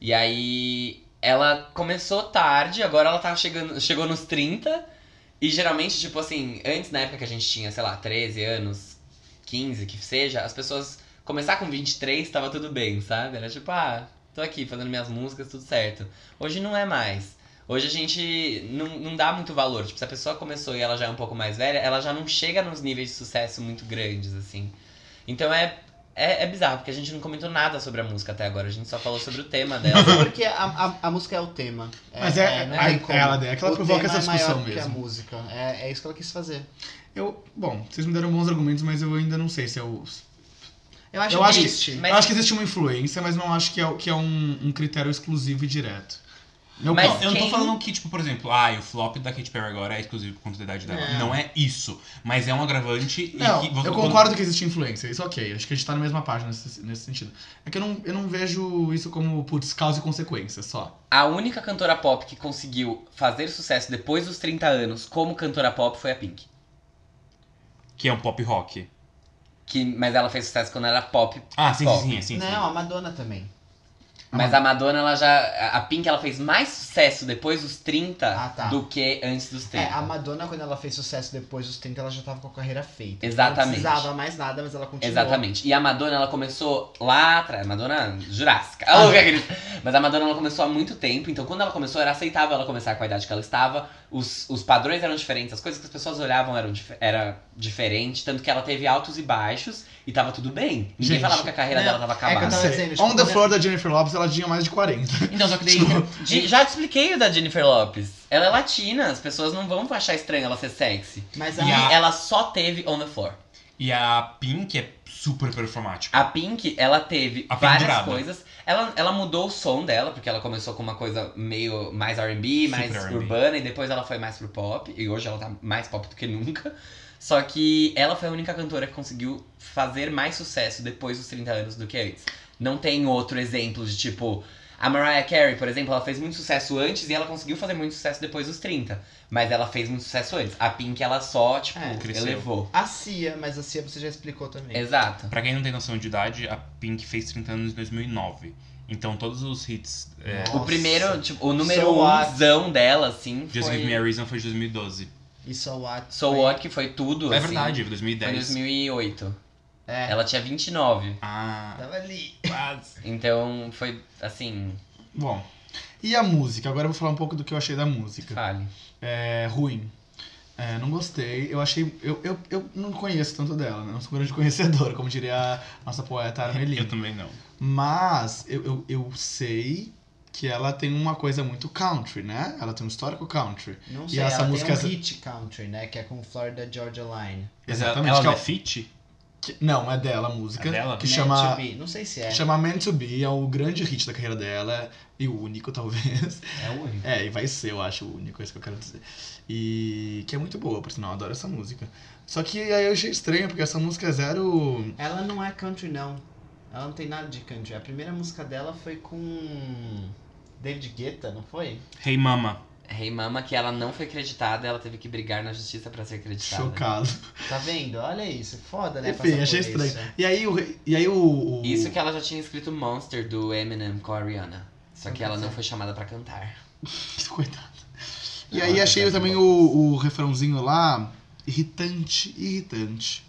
E aí ela começou tarde, agora ela tá chegando, chegou nos 30. E geralmente, tipo assim, antes na época que a gente tinha, sei lá, 13 anos, 15, que seja, as pessoas começar com 23 tava tudo bem, sabe? Era tipo, ah, tô aqui fazendo minhas músicas, tudo certo. Hoje não é mais. Hoje a gente não, não dá muito valor. Tipo, se a pessoa começou e ela já é um pouco mais velha, ela já não chega nos níveis de sucesso muito grandes, assim. Então é, é, é bizarro, porque a gente não comentou nada sobre a música até agora. A gente só falou sobre o tema dela. Porque a, a, a música é o tema. Mas é- não a- como. ela- é que ela O provoca tema essa é maior discussão do que a mesmo. música. É, é isso que ela quis fazer. Eu, bom, vocês me deram bons argumentos, mas eu ainda não sei se eu. Eu acho Eu acho que-. Mas- eu acho que existe uma influência, mas não acho que é, que é um, um critério exclusivo e direto. Meu Mas- ponto. Eu não tô falando que, tipo, por exemplo, ah, o flop da Katy Perry agora é exclusivo por conta da idade dela. Não. Não é isso. Mas é um agravante Não, e que você eu concordo que existe influência, isso ok, acho que a gente tá na mesma página nesse, nesse sentido. É que eu não, eu não vejo isso como, putz, causa e consequência só. A única cantora pop que conseguiu fazer sucesso depois dos 30 anos como cantora pop foi a Pink. Que é um pop rock. Que, mas ela fez sucesso quando era pop. Ah, sim, Pop. sim, sim, sim. Não, a Madonna também. Mas a Madonna, ela já. A Pink, ela fez mais sucesso depois dos 30 Ah, tá. do que antes dos 30. É, a Madonna, quando ela fez sucesso depois dos 30, ela já tava com a carreira feita. Exatamente. Não precisava mais nada, mas ela continuou. Exatamente. E a Madonna, ela começou lá atrás. Madonna Jurássica. Ah. Mas a Madonna, ela começou há muito tempo. Então, quando ela começou, era aceitável ela começar com a idade que ela estava. Os, os padrões eram diferentes. As coisas que as pessoas olhavam eram dif era diferente. Tanto que ela teve altos e baixos. E tava tudo bem. Ninguém Gente, falava que a carreira não, dela tava é que eu acabada. tava dizendo, tipo, On the quando- floor da Jennifer Lopez, ela tinha mais de 40. Então, só que daí. Já te expliquei o da Jennifer Lopez. Ela é latina, as pessoas não vão achar estranho ela ser sexy. Mas E a, E a- ela só teve On the Floor. E a Pink é super performática. A Pink, ela teve A várias pendurada. coisas. Ela, ela mudou o som dela, porque ela começou com uma coisa meio mais R&B, mais R&B. urbana, e depois ela foi mais pro pop. E hoje ela tá mais pop do que nunca. Só que ela foi a única cantora que conseguiu fazer mais sucesso depois dos 30 anos do que antes. Não tem outro exemplo de tipo... A Mariah Carey, por exemplo, ela fez muito sucesso antes e ela conseguiu fazer muito sucesso depois dos 30. Mas ela fez muito sucesso antes. A Pink, ela só, tipo, É, cresceu. elevou. a Cia, mas a Cia você já explicou também. Exato. Pra quem não tem noção de idade, a Pink fez 30 anos em 2009. Então todos os hits. É, Nossa. O primeiro, tipo, o número So What? umzão dela, assim, Just Give Me a foi Reason foi de 2012. E So What? So foi- What, que foi tudo, É assim, verdade, Foi 2010. em 2008. É, Ela tinha 29. Ah, tava ali. quase. Então, foi, assim, Bom. E a música? Agora eu vou falar um pouco do que eu achei da música. fale. É ruim. É, não gostei. Eu achei. Eu, eu, eu não conheço tanto dela, né? Não sou um grande conhecedor, como diria a nossa poeta Armelin. Eu também não. Mas eu, eu, eu sei que ela tem uma coisa muito country, né? Ela tem um histórico country. Não E sei, essa ela música- tem um hit country, né? Que é com Florida Georgia Line. Exatamente. Ela que é é feat? Que- não, é dela a música. É dela? Que Meant chama. to Be. Não sei se é. Chama Meant to Be, é o grande hit da carreira dela. E o único, talvez. É o único. É, e vai ser, eu acho, o único, é isso que eu quero dizer. E que é muito boa, por sinal, eu adoro essa música. Só que aí eu achei estranho, porque essa música é zero. Ela não é country, não. Ela não tem nada de country. A primeira música dela foi com David Guetta, não foi? Hey Mama. Hey Mama, que ela não foi acreditada, ela teve que brigar na justiça pra ser acreditada. Chocado. Tá vendo? Olha isso. Foda, né? Enfim, achei estranho. E aí o. E aí o, o- Isso que ela já tinha escrito Monster do Eminem com a Rihanna. Só que Não ela não foi chamada pra cantar. Coitada. E Ah, aí achei tá também o, o refrãozinho lá irritante, irritante.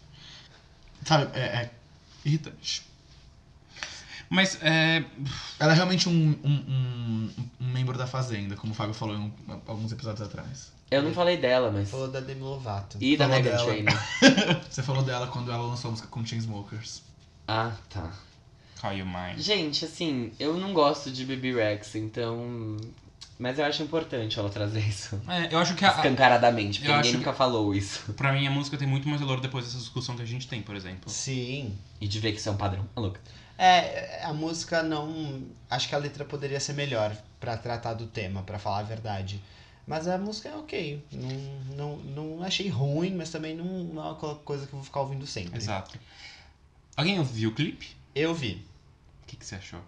Sabe, é, é irritante. Mas é. Ela é realmente um, um, um, um membro da Fazenda, como o Fábio falou em um- alguns episódios atrás. Eu não falei dela, mas. Falou da Demi Lovato. E da Falou Megan dela. Trainor. Você falou dela quando ela lançou a música com Chainsmokers. Ah, tá. Call You Mine. Gente, assim, eu não gosto de Bibi Rex, então. Mas eu acho importante ela trazer isso. É, eu acho que a, Escancaradamente, porque eu ninguém acho nunca falou isso. pra mim a música tem muito mais valor depois dessa discussão que a gente tem, por exemplo. Sim. E de ver que isso é um padrão. Ah, louca. É, a música não. Acho que a letra poderia ser melhor pra tratar do tema, pra falar a verdade. Mas a música é ok. Não, não, não achei ruim, mas também não, não é aquela coisa que eu vou ficar ouvindo sempre. Exato. Alguém viu o clipe? Eu vi. O que, que você achou?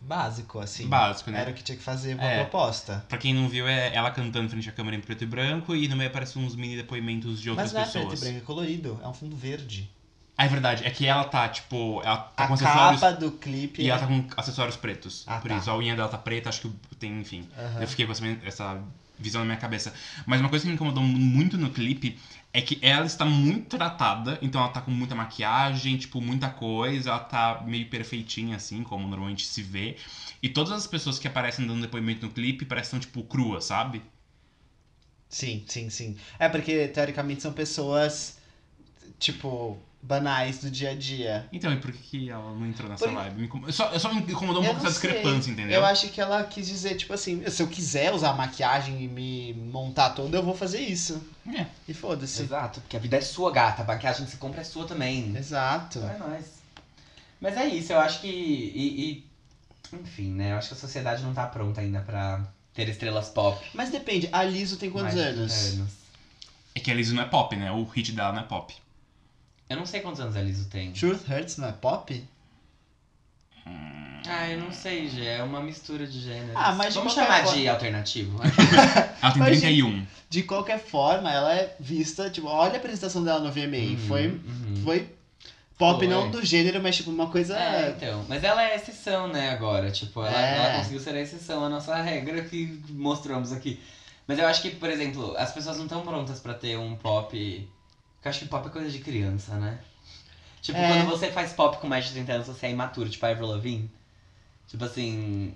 Básico, assim. Básico, né? Era o que tinha que fazer uma É. proposta. Pra quem não viu, é ela cantando frente à câmera em preto e branco e no meio aparecem uns mini depoimentos de outras Mas não é preto e pessoas. branco, é colorido. É um fundo verde. Ah, é verdade. É que ela tá, tipo, ela tá A com acessórios. capa do clipe. E é- ela tá com acessórios pretos. Ah, por tá. isso, a unha dela tá preta, acho que tem, enfim. Aham. Eu fiquei com essa, essa visão na minha cabeça. Mas uma coisa que me incomodou muito no clipe é que ela está muito tratada, então ela tá com muita maquiagem, tipo, muita coisa, ela tá meio perfeitinha, assim, como normalmente se vê. E todas as pessoas que aparecem dando depoimento no clipe parecem, tipo, cruas, sabe? Sim, sim, sim. É porque, teoricamente, são pessoas, tipo, banais do dia a dia. Então, e por que, que ela não entrou nessa Por- vibe? Me incom- Só, só me incomodou um Eu pouco essa discrepância, entendeu? Eu acho que ela quis dizer, tipo assim, se eu quiser usar maquiagem e me montar toda, eu vou fazer isso. É. E foda-se. Exato, porque a vida é sua, gata. A maquiagem que você compra é sua também. Exato. É nóis. Mas é isso, eu acho que. E, e- enfim, né? Eu acho que a sociedade não tá pronta ainda pra ter estrelas pop. Mas depende, a Liso tem quantos mais anos? 30 anos. É que a Lizzie não é pop, né? O hit dela não é pop. Eu não sei quantos anos a Liso tem. Truth Hurts não é pop? Ah, eu não sei, Gê. É uma mistura de gêneros. Ah, mas de Vamos qualquer chamar forma- de alternativo? Ela tem Mas, 31. De qualquer forma, ela é vista, tipo, olha a apresentação dela no VMA. Foi, Uhum. foi pop Foi. não do gênero, mas tipo uma coisa. É, então. Mas ela é exceção, né, agora. Tipo, ela, É. ela conseguiu ser a exceção, a nossa regra que mostramos aqui. Mas eu acho que, por exemplo, as pessoas não estão prontas pra ter um pop. Porque eu acho que pop é coisa de criança, né? Tipo, É. quando você faz pop com mais de 30 anos, você é imaturo, tipo a Avril Lavigne. Tipo assim.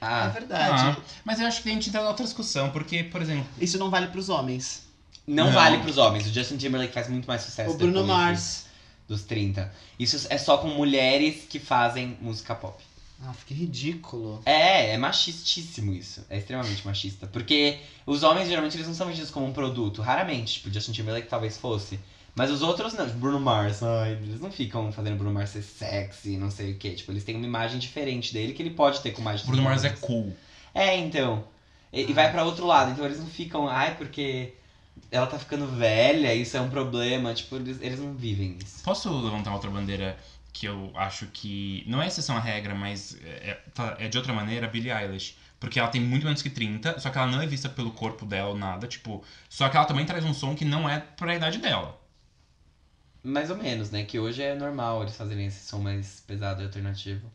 É Ah, verdade. Ah, mas eu acho que a gente entra em outra discussão, porque, por exemplo, Isso não vale pros homens. não, Não. vale pros homens. O Justin Timberlake faz muito mais sucesso. o Bruno Mars. Dos 30. Isso é só com mulheres que fazem música pop. Ah, que ridículo. É, é machistíssimo isso. É extremamente machista. Porque os homens, geralmente, eles não são vendidos como um produto. Raramente. Tipo, Justin Timberlake talvez fosse. Mas os outros não. Tipo, Bruno Mars. Ai, eles não ficam fazendo Bruno Mars ser sexy, não sei o quê. Tipo, eles têm uma imagem diferente dele que ele pode ter com mais de Bruno 30 Mars é cool. É, então. E, e vai pra outro lado. Então eles não ficam, ai, porque ela tá ficando velha, isso é um problema. Tipo, eles, eles não vivem isso. Posso levantar outra bandeira que eu acho que não é exceção à regra, mas é, é- tá- é de outra maneira, a Billie Eilish. Porque ela tem muito menos que 30, só que ela não é vista pelo corpo dela ou nada, tipo. Só que ela também traz um som que não é pra idade dela. Mais ou menos, né? Que hoje é normal eles fazerem esse som mais pesado e alternativo.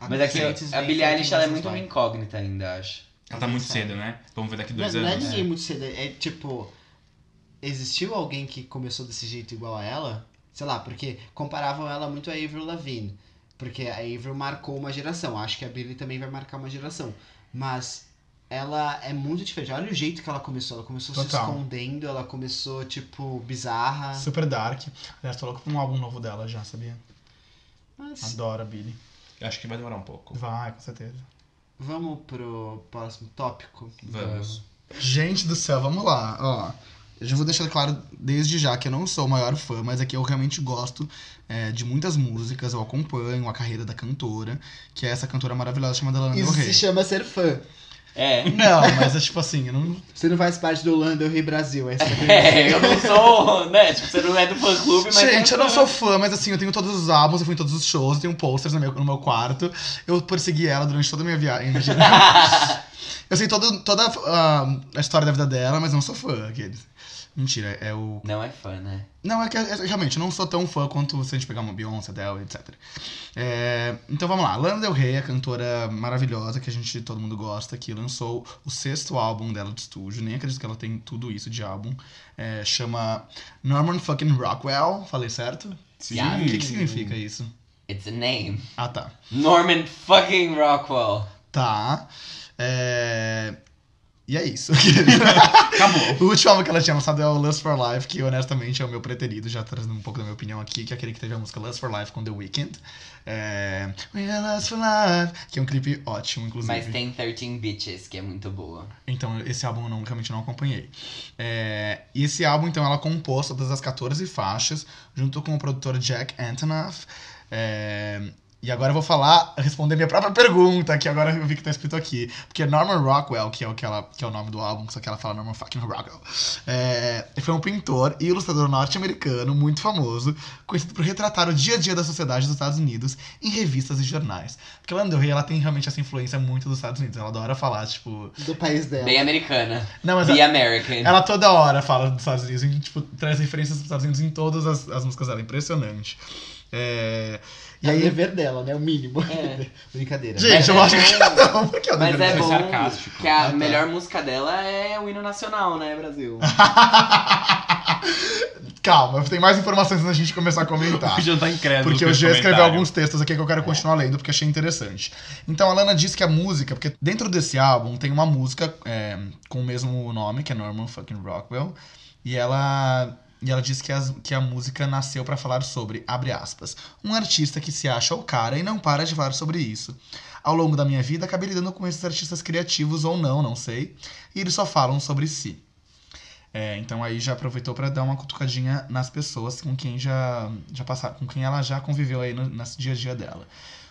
Mas é que a Billie Eilish ela é muito uma incógnita ainda, acho. Ela tá muito cedo, né? Vamos ver daqui Não, dois não é anos. ninguém muito cedo. É tipo. Existiu alguém que começou desse jeito igual a ela? Sei lá, porque comparavam ela muito a Avril Lavigne. Porque a Avril marcou uma geração. Acho que a Billie também vai marcar uma geração. Mas ela é muito diferente. Olha o jeito que ela começou. Ela começou se Total. escondendo, ela começou, tipo, bizarra. Super dark. Aliás, tô louco pra um álbum novo dela já, sabia? Mas Adoro a Billy. Eu acho que vai demorar um pouco. Vai, com certeza. vamos pro próximo tópico. Vamos. Gente do céu, vamos lá. Ó, já vou deixar claro desde já que eu não sou o maior fã, mas aqui eu realmente gosto é, de muitas músicas, eu acompanho a carreira da cantora, que é essa cantora maravilhosa chamada Lana Del Isso Rey. se chama ser fã. É. Não, mas é tipo assim, eu não. Você não faz parte do Lando Rio Brasil, é isso que eu quero É, eu não sou, né? Tipo, você não é do fã clube, mas. Gente, é eu não fã. sou fã, mas assim, eu tenho todos os álbuns, eu fui em todos os shows, eu tenho posters no meu, no meu quarto. Eu persegui ela durante toda a minha viagem. eu sei todo, toda ah, a história da vida dela, mas não sou fã. Aqueles. Mentira, é o. Não é fã, né? Não, é que é- realmente, eu não sou tão fã quanto se a gente pegar uma Beyoncé, Adele, etc. É, então vamos lá. Lana Del Rey, a cantora maravilhosa que a gente, todo mundo gosta, que lançou o sexto álbum dela de estúdio. Nem acredito que ela tem tudo isso de álbum. É, chama Norman fucking Rockwell. Falei certo? Sim. O que, que significa isso? It's a name. Ah, tá. Norman fucking Rockwell. Tá. É... E é isso. Acabou. o último álbum que ela tinha lançado é o Lust for Life, que honestamente é o meu preferido, já trazendo um pouco da minha opinião aqui, que é aquele que teve a música Lust for Life com The Weeknd. É... We are Lust for Life, que é um clipe ótimo, inclusive. Mas tem 13 Bitches, que é muito boa. Então, esse álbum eu não, realmente não acompanhei. É, E esse álbum, então, ela compôs todas as 14 faixas, junto com o produtor Jack Antonoff. É, E agora eu vou falar, responder minha própria pergunta, que agora eu vi que tá escrito aqui. Porque Norman Rockwell, que é o, que ela, que é o nome do álbum, só que ela fala Norman fucking Rockwell, é, foi um pintor e ilustrador norte-americano muito famoso, conhecido por retratar o dia a dia da sociedade dos Estados Unidos em revistas e jornais. Porque a Lana Del Rey, ela tem realmente essa influência muito dos Estados Unidos. Ela adora falar, tipo... Do país dela. Bem americana. Não, mas Be American. ela toda hora fala dos Estados Unidos, e, tipo, traz referências dos Estados Unidos em todas as, as músicas dela, impressionante. É... E é o aí, dever dela, né? O mínimo. É. Brincadeira. gente, Mas eu é acho que bom. não, porque eu Mas é bom sarcástico. que a Ah, tá. melhor música dela é o hino nacional, né, Brasil? Calma, tem mais informações antes da gente começar a comentar. O Jean tá incrédulo. Porque com eu escrevi alguns textos aqui que eu quero continuar lendo porque achei interessante. Então a Lana disse que a música, porque dentro desse álbum tem uma música é, com o mesmo nome, que é Norman fucking Rockwell, e ela e ela disse que, as- que a música nasceu pra falar sobre, abre aspas, um artista que se acha o cara e não para de falar sobre isso. Ao longo da minha vida, acabei lidando com esses artistas criativos ou não, não sei, e eles só falam sobre si. É, então aí já aproveitou pra dar uma cutucadinha nas pessoas com quem já, já passaram, com quem ela já conviveu aí no, nesse dia a dia dela.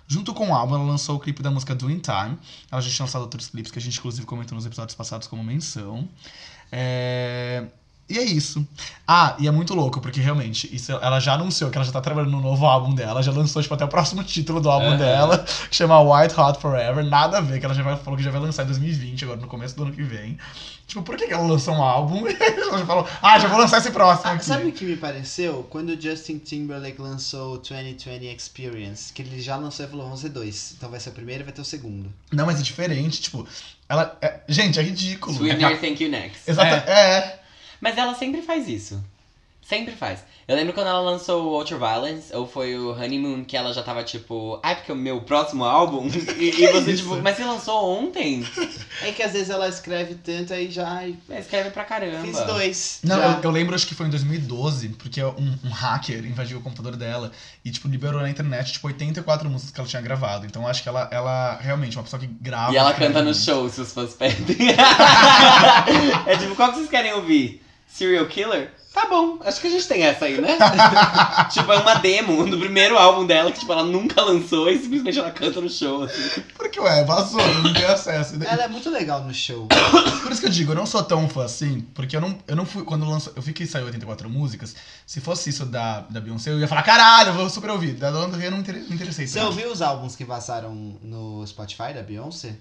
Junto com o álbum, ela lançou o clipe da música Do In Time. Ela já tinha lançado outros clipes que a gente inclusive comentou nos episódios passados como menção. É, E é isso. Ah, e é muito louco, porque realmente, isso ela já anunciou que ela já tá trabalhando no novo álbum dela, já lançou, tipo, até o próximo título do álbum Aham. dela, que chama White Hot Forever. Nada a ver, que ela já vai, falou que já vai lançar em 2020, agora no começo do ano que vem. Tipo, por que, que ela lançou um álbum? E ela já falou, ah, já vou lançar esse próximo Ah, aqui. sabe o que me pareceu? Quando o Justin Timberlake lançou o 2020 Experience, que ele já lançou e falou, vão ser dois. Então vai ser o primeiro e vai ter o segundo. Não, mas é diferente, tipo, ela. é- gente, é ridículo. Sweetener, thank you next. Exato. É. Mas ela sempre faz isso. Sempre faz. Eu lembro quando ela lançou o Ultraviolence, ou foi o Honeymoon, que ela já tava tipo, ai, porque é o meu próximo álbum? E, e você, Isso. tipo, mas você lançou ontem? É que às vezes ela escreve tanto aí já ai, Escreve pra caramba. fiz dois. Não, eu, eu lembro, acho que foi em 2012, porque um, um hacker invadiu o computador dela e, tipo, liberou na internet, tipo, 84 músicas que ela tinha gravado. Então, eu acho que ela, ela realmente, é uma pessoa que grava. E ela canta no show, se os fãs pedem. é tipo, qual que vocês querem ouvir? Serial Killer? Tá bom, acho que a gente tem essa aí, né? tipo, é uma demo do primeiro álbum dela que, tipo, ela nunca lançou e simplesmente ela canta no show, assim. Porque, ué, vazou, eu não tenho acesso. Ela é muito legal no show. Por isso que eu digo, eu não sou tão fã assim, porque eu não, eu não fui. Quando lançou. Eu vi que saiu 84 músicas. Se fosse isso da, da Beyoncé, eu ia falar, caralho, eu vou super ouvir. Da Del Rey eu não me interessei. Você ouviu os álbuns que vazaram no Spotify da Beyoncé?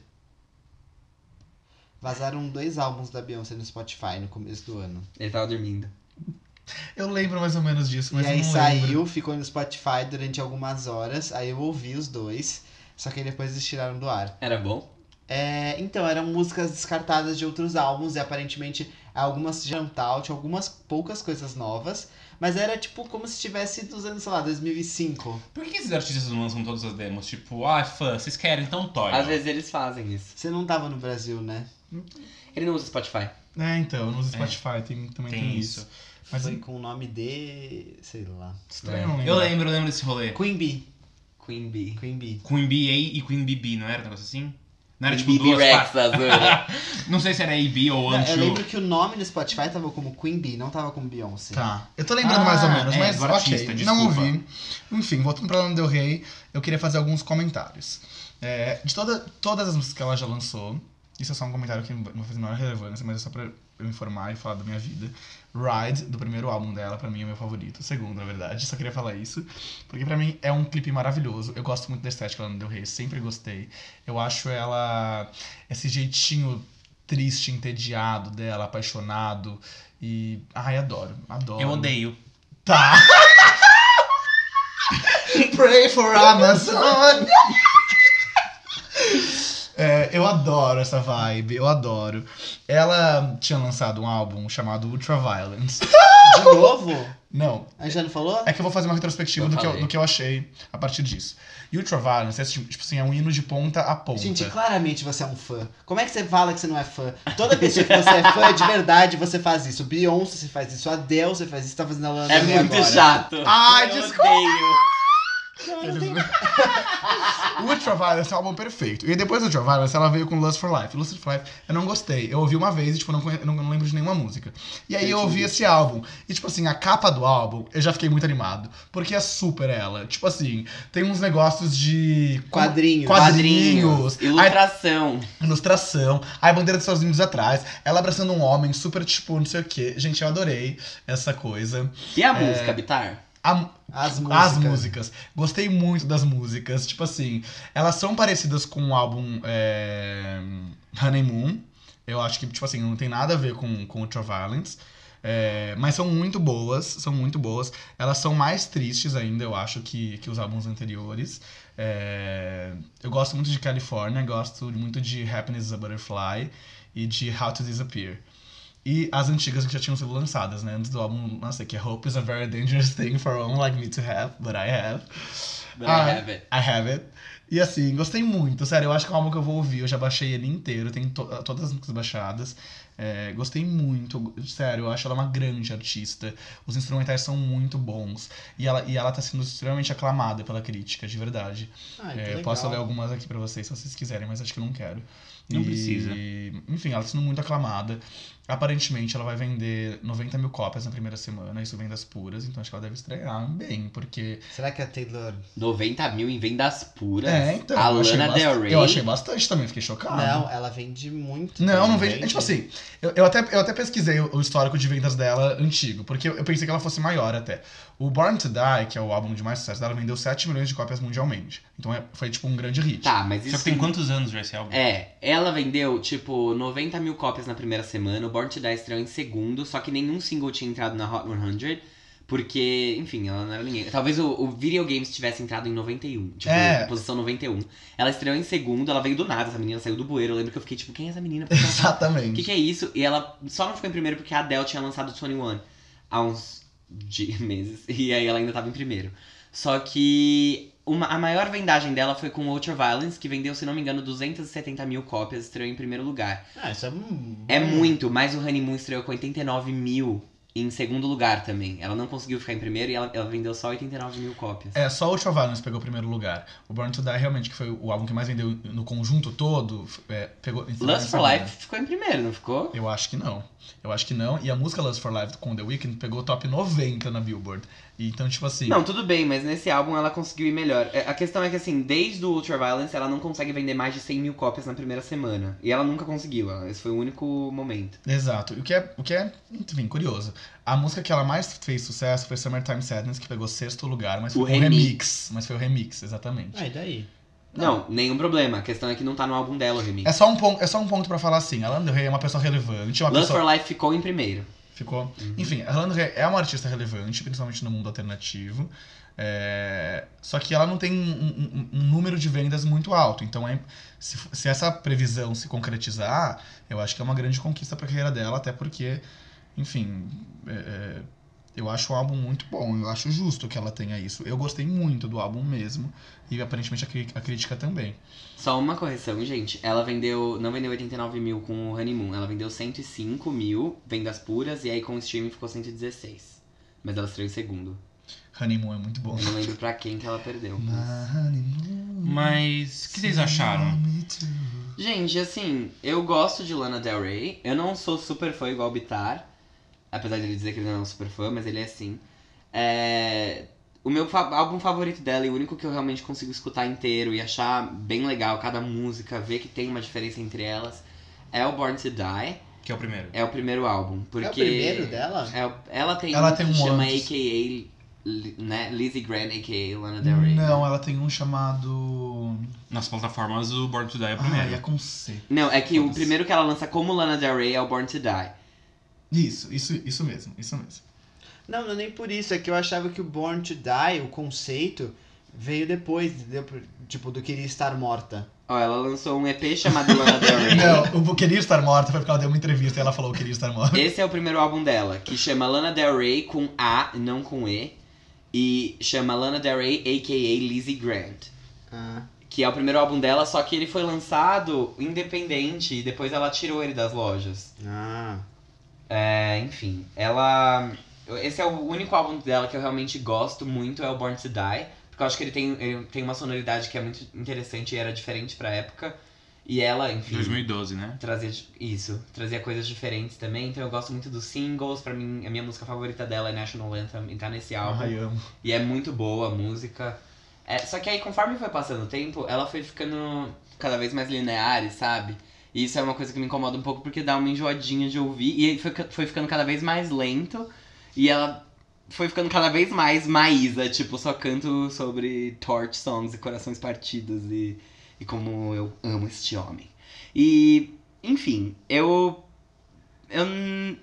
Vazaram dois álbuns da Beyoncé no Spotify no começo do ano. Ele tava dormindo. Eu lembro mais ou menos disso, mas e aí eu não saiu, lembro. ficou no Spotify durante algumas horas. Aí eu ouvi os dois. Só que aí depois eles tiraram do ar. Era bom? É, então, eram músicas descartadas de outros álbuns e aparentemente algumas de Antal, tinha algumas poucas coisas novas. Mas era tipo como se tivesse dos anos, sei lá, 2005. Por que esses artistas não lançam todas as demos? Tipo, ah, fã, vocês querem, então toy. Às vezes eles fazem isso. Você não tava no Brasil, né? Ele não usa Spotify. É, então, no É. Spotify tem, também tem, Tem isso. isso. Mas Foi com o nome de. sei lá. estranho, não Eu lembro. lembro, eu lembro desse rolê. Queen Bee. Queen Bee. Queen Bee. Queen BA e Queen BB, não era um negócio assim? Não era Queen tipo Bee duas Rex. Não sei se era AB ou Não, eu lembro que o nome no Spotify tava como Queen Bee, não tava como Beyoncé. Tá. Eu tô lembrando Ah, mais ou menos, é, mas do ok. artista, não desculpa. ouvi. Enfim, voltando pra Lana Del Rey, eu queria fazer alguns comentários. É, de toda, todas as músicas que ela já lançou, isso é só um comentário que não vai fazer a menor relevância, mas é só pra eu informar e falar da minha vida. Ride, do primeiro álbum dela, pra mim é meu favorito. Segundo, na verdade. Só queria falar isso. Porque pra mim é um clipe maravilhoso. Eu gosto muito da estética da Lana Del Rey, sempre gostei. Eu acho ela. esse jeitinho triste, entediado dela, apaixonado. E. Ai, adoro. Adoro. Eu odeio. Tá. Pray for Amazon. É, eu adoro essa vibe, eu adoro. Ela tinha lançado um álbum chamado Ultraviolence. De novo? Não, A gente já não falou? é que eu vou fazer uma retrospectiva Eu do que eu, do que eu achei a partir disso. E Ultraviolence é tipo assim, é um hino de ponta a ponta. Gente, claramente você é um fã. Como é que você fala que você não é fã? Toda pessoa que você é fã de verdade, você faz isso. Beyoncé, você faz isso. Adele, você faz isso. Tá fazendo a Lana É muito agora. chato. Ai, Eu desculpa. odeio. o Ultraviolence é um álbum perfeito. E depois do Ultraviolence, ela veio com Lust for Life. Lust for Life, eu não gostei. Eu ouvi uma vez e, tipo, não, conhe- não, não lembro de nenhuma música. E aí eu ouvi esse álbum. E, tipo assim, a capa do álbum, eu já fiquei muito animado. Porque é super ela. Tipo assim, tem uns negócios de... Quadrinhos. Quadrinhos. Aí, Ilustração. ilustração. Aí a bandeira dos Estados Unidos atrás. Ela abraçando um homem super, tipo, não sei o quê. Gente, eu adorei essa coisa. E a música, Bitar? A, As músicas. as músicas. Gostei muito das músicas. Tipo assim, elas são parecidas com o álbum é, Honeymoon. Eu acho que, tipo assim, não tem nada a ver com, com Ultraviolence. É, mas são muito boas, são muito boas. Elas são mais tristes ainda, eu acho, que, que os álbuns anteriores. É, eu gosto muito de California, gosto muito de Happiness is a Butterfly e de How to Disappear. E as antigas que já tinham sido lançadas, né? Antes do álbum lançar, que é Hope is a very dangerous thing for one like me to have, but I have. But Ah, I have it. I have it. E assim, gostei muito, sério, eu acho que é um álbum que eu vou ouvir, eu já baixei ele inteiro, tem to- todas as músicas baixadas. É, gostei muito, sério, eu acho ela uma grande artista. Os instrumentais são muito bons. E ela, e ela tá sendo extremamente aclamada pela crítica, de verdade. Ai, que É, eu posso ler algumas aqui pra vocês se vocês quiserem, mas acho que eu não quero. Não E, precisa. Enfim, ela tá sendo muito aclamada. Aparentemente, ela vai vender 90 mil cópias na primeira semana, isso vendas puras, então acho que ela deve estrear bem, porque. Será que a Taylor. 90 mil em vendas puras. É, então. A Lana Del Rey? Eu achei bastante também, fiquei chocado. Não, ela vende muito. Não, não também, vejo. Tipo assim, eu, eu, até, eu até pesquisei o, o histórico de vendas dela antigo, porque eu, eu pensei que ela fosse maior até. O Born to Die, que é o álbum de mais sucesso dela, vendeu 7 milhões de cópias mundialmente. Então é- foi tipo um grande hit. Tá, mas Só isso. que tem quantos anos já esse álbum? É, ela vendeu, tipo, 90 mil cópias na primeira semana, Born to Die estreou em segundo, só que nenhum single tinha entrado na Hot 100, porque, enfim, ela não era ninguém. Talvez o, o Videogames tivesse entrado em 91, tipo, É. na posição 91. Ela estreou em segundo, ela veio do nada, essa menina saiu do bueiro, eu lembro que eu fiquei tipo, quem é essa menina? Por que ela tá- O Exatamente. que, que é isso? E ela só não ficou em primeiro porque a Adele tinha lançado 21 há uns meses. E aí ela ainda tava em primeiro. Só que uma, a maior vendagem dela foi com Ultra Violence, que vendeu, se não me engano, 270 mil cópias, estreou em primeiro lugar. Ah, isso é. É muito, mas o Honeymoon estreou com 89 mil em segundo lugar também. Ela não conseguiu ficar em primeiro e ela, ela vendeu só 89 mil cópias. É, só Ultraviolence pegou o primeiro lugar. O Born to Die realmente, que foi o álbum que mais vendeu no conjunto todo, é, pegou. Lust for Life ficou em primeiro, não ficou? Eu acho que não. Eu acho que não. E a música Lust for Life com The Weeknd pegou top 90 na Billboard. Então, tipo assim. Não, tudo bem, mas nesse álbum ela conseguiu ir melhor. É, A questão é que, assim, desde o Ultraviolence, ela não consegue vender mais de 100 mil cópias na primeira semana. E ela nunca conseguiu, esse foi o único momento. Exato. O que é, o que é enfim, curioso. A música que ela mais fez sucesso foi Summertime Sadness, que pegou sexto lugar, mas foi O um remix. remix. Mas foi o remix, exatamente. Ah, e daí? Não, nenhum problema. A questão é que não tá no álbum dela o remix. É só um ponto, é só um ponto para falar assim. A Lana Del Rey é uma pessoa relevante, uma Lust pessoa for Life ficou em primeiro. Ficou. Enfim, a Lana é uma artista relevante, principalmente no mundo alternativo. É, Só que ela não tem um, um- um número de vendas muito alto. Então, é... se, se essa previsão se concretizar, eu acho que é uma grande conquista pra carreira dela, até porque, enfim, é, é, eu acho o álbum muito bom. Eu acho justo que ela tenha isso. Eu gostei muito do álbum mesmo. E aparentemente a, cri- a crítica também. Só uma correção, gente. Ela vendeu. Não vendeu 89 mil com o Honeymoon. Ela vendeu 105 mil vendas puras e aí com o streaming ficou 116. Mas ela estreou em segundo. Honeymoon é muito bom. Eu não lembro pra quem que ela perdeu. Mas o que vocês acharam? me too. Gente, assim, eu gosto de Lana Del Rey. Eu não sou super fã igual Bitar. Apesar de ele dizer que ele não é um super fã, mas ele é sim. É... O meu fa- álbum favorito dela e o único que eu realmente consigo escutar inteiro e achar bem legal cada música, ver que tem uma diferença entre elas, é o Born to Die. Que é o primeiro. É o primeiro álbum. Porque É o primeiro dela? É o- ela tem Ela um tem que um chama antes. AKA, né? Lizzie Grant, AKA Lana Del Rey. Não, ela tem um chamado. Nas plataformas, o Born to Die é o Ah, primeiro. é com C. Não, é que o Foda-se. primeiro que ela lança como Lana Del Rey é o Born to Die. Isso, isso, isso mesmo, isso mesmo. Não, não é nem por isso. É que eu achava que o Born to Die, o conceito, veio depois, entendeu? Tipo, do Queria Estar Morta. Ó, ela lançou um EP chamado Lana Del Rey. Não, eu queria estar morta foi porque ela deu uma entrevista e ela falou que queria estar morta. Esse é o primeiro álbum dela, que chama Lana Del Rey com A, não com E. E chama Lana Del Rey, a.k.a. Lizzie Grant. Ah. Que é o primeiro álbum dela, só que ele foi lançado independente e depois ela tirou ele das lojas. Ah. É, enfim, ela. Esse é o único álbum dela que eu realmente gosto muito, é o Born to Die. Porque eu acho que ele tem, ele tem uma sonoridade que é muito interessante e era diferente pra época. E ela, enfim. 2012, né? Trazia isso, trazia coisas diferentes também. Então eu gosto muito dos singles. Pra mim, a minha música favorita dela é National Anthem e tá nesse álbum. Ai, amo. E é muito boa a música. É, só que aí, conforme foi passando o tempo, ela foi ficando cada vez mais linear, sabe? E isso é uma coisa que me incomoda um pouco porque dá uma enjoadinha de ouvir. E foi, foi ficando cada vez mais lento. E ela foi ficando cada vez mais Maísa. Tipo, só canto sobre torch songs e corações partidos. E, e como eu amo este homem. E, enfim, eu eu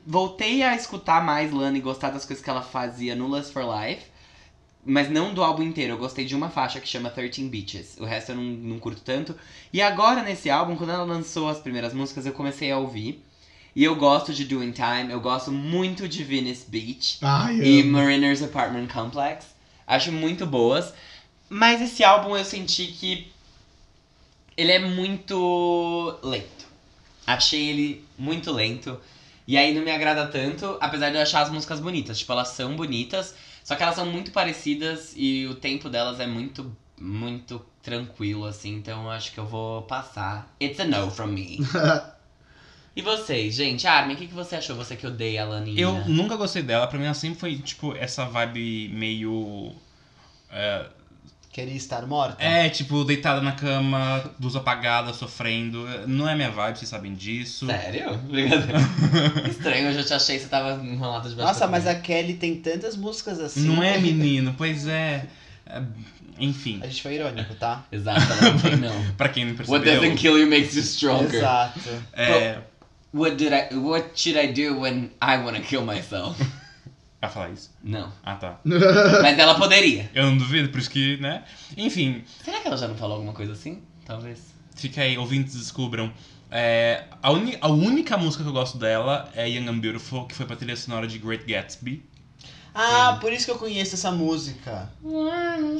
voltei a escutar mais Lana e gostar das coisas que ela fazia no Lust for Life. Mas não do álbum inteiro. Eu gostei de uma faixa que chama 13 Beaches. O resto eu não, não curto tanto. E agora, nesse álbum, quando ela lançou as primeiras músicas, eu comecei a ouvir. E eu gosto de Doing Time. Eu gosto muito de Venice Beach. Ai, E amo. Mariner's Apartment Complex. Acho muito boas. Mas esse álbum eu senti que ele é muito lento. Achei ele muito lento. E aí não me agrada tanto, apesar de eu achar as músicas bonitas. Tipo, elas são bonitas, só que elas são muito parecidas e o tempo delas é muito, muito tranquilo, assim. Então eu acho que eu vou passar. It's a no from me. e vocês, gente? Armin, o que, que você achou? Você que odeia a Laninha. Eu nunca gostei dela, pra mim ela sempre foi, tipo, essa vibe meio. é, Queria estar morta? É, tipo, deitada na cama, luz apagada, sofrendo. Não é minha vibe, vocês sabem disso. Sério? Brincadeira. Estranho, eu já te achei que você tava enrolado de Nossa, mas a Kelly tem tantas músicas assim. Não é, menino? Pois é. É, Enfim, A gente foi irônico, tá? Exato, não pra quem não What percebeu. doesn't kill you makes you stronger. Exato. É. What did I what should I do when I wanna kill myself? Vai falar isso? Não. Ah, tá. Mas ela poderia. Eu não duvido, por isso que, né? Enfim, Será que ela já não falou alguma coisa assim? Talvez. fica aí, ouvintes descubram. É, a, a única música que eu gosto dela é Young and Beautiful, que foi pra trilha sonora de Great Gatsby. Ah, por isso que eu conheço essa música. When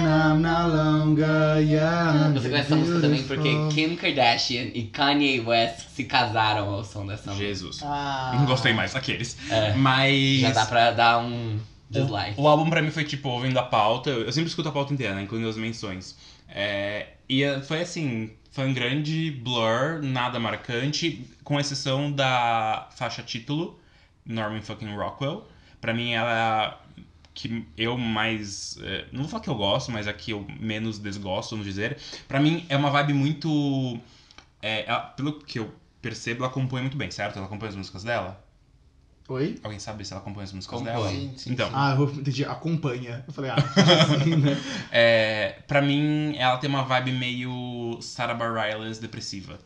I'm no longer young. Você conhece essa música também porque. Kim Kardashian e Kanye West se casaram ao som dessa música. Jesus. Ah. Não gostei mais daqueles. É, Mas. já dá pra dar um dislike. O, o álbum pra mim foi tipo, ouvindo a pauta. Eu, eu sempre escuto a pauta inteira, né? Incluindo as menções. É, e é, foi assim. Foi um grande blur, nada marcante, com exceção da faixa título, Norman fucking Rockwell. Pra mim ela é a que eu mais. é, não vou falar que eu gosto, mas a que eu menos desgosto, vamos dizer. Pra mim é uma vibe muito. é, ela- pelo que eu percebo, ela compõe muito bem, certo? Ela compõe as músicas dela? Oi? Alguém sabe se ela compõe as músicas Compõe. dela? Sim, sim, Então. sim. Ah, eu entendi. Acompanha. Eu falei, ah, assim, né? É, pra mim, ela tem uma vibe meio Sarah Bareilles depressiva.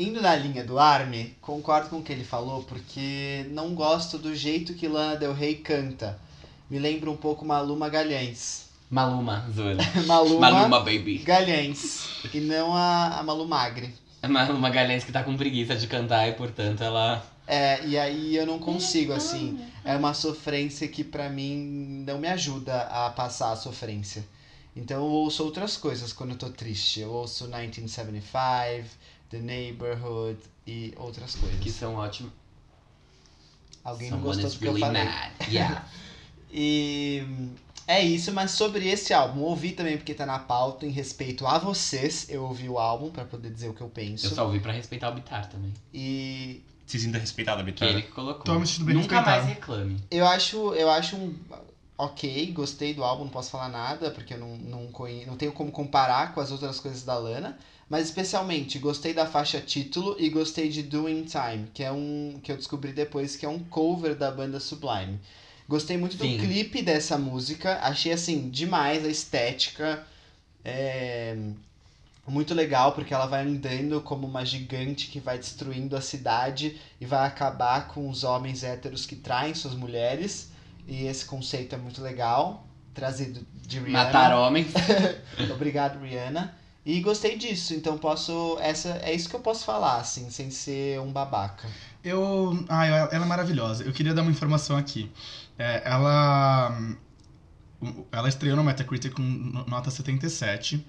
Indo na linha do Army, concordo com o que ele falou, porque não gosto do jeito que Lana Del Rey canta. Me lembra um pouco Malu Magalhães. Maluma, Zola. Maluma, Maluma, baby. Galhães. E não a, a Malu Magre. É Maluma Galhães que tá com preguiça de cantar e, portanto, ela... É, e aí eu não consigo, assim. É uma sofrência que pra mim não me ajuda a passar a sofrência. Então eu ouço outras coisas quando eu tô triste. Eu ouço 1975, The Neighborhood e outras coisas. Que são ótimos. Alguém não Someone gostou is do que eu really falei. mad. Yeah. E é isso, mas sobre esse álbum, ouvi também porque tá na pauta em respeito a vocês. Eu ouvi o álbum pra poder dizer o que eu penso. Eu só ouvi pra respeitar o Bitar também. E Se sinta respeitada, Que Bitar. ele que colocou. Tô me sentindo bem Nunca respeitado. mais reclame. eu acho, eu acho um ok, gostei do álbum, não posso falar nada, porque eu não, não, conhe... não tenho como comparar com as outras coisas da Lana. Mas especialmente gostei da faixa título e gostei de Doing Time, que é um que eu descobri depois que é um cover da banda Sublime. Gostei muito Sim. do clipe dessa música, achei assim demais a estética. É muito legal porque ela vai andando como uma gigante que vai destruindo a cidade e vai acabar com os homens héteros que traem suas mulheres. E esse conceito é muito legal, trazido de Rihanna. Matar homens. Obrigado, Rihanna. E gostei disso, então posso. Essa, é isso que eu posso falar, assim, sem ser um babaca. Eu. Ah, ela é maravilhosa. Eu queria dar uma informação aqui. É, ela. Ela estreou no Metacritic com no- nota 77.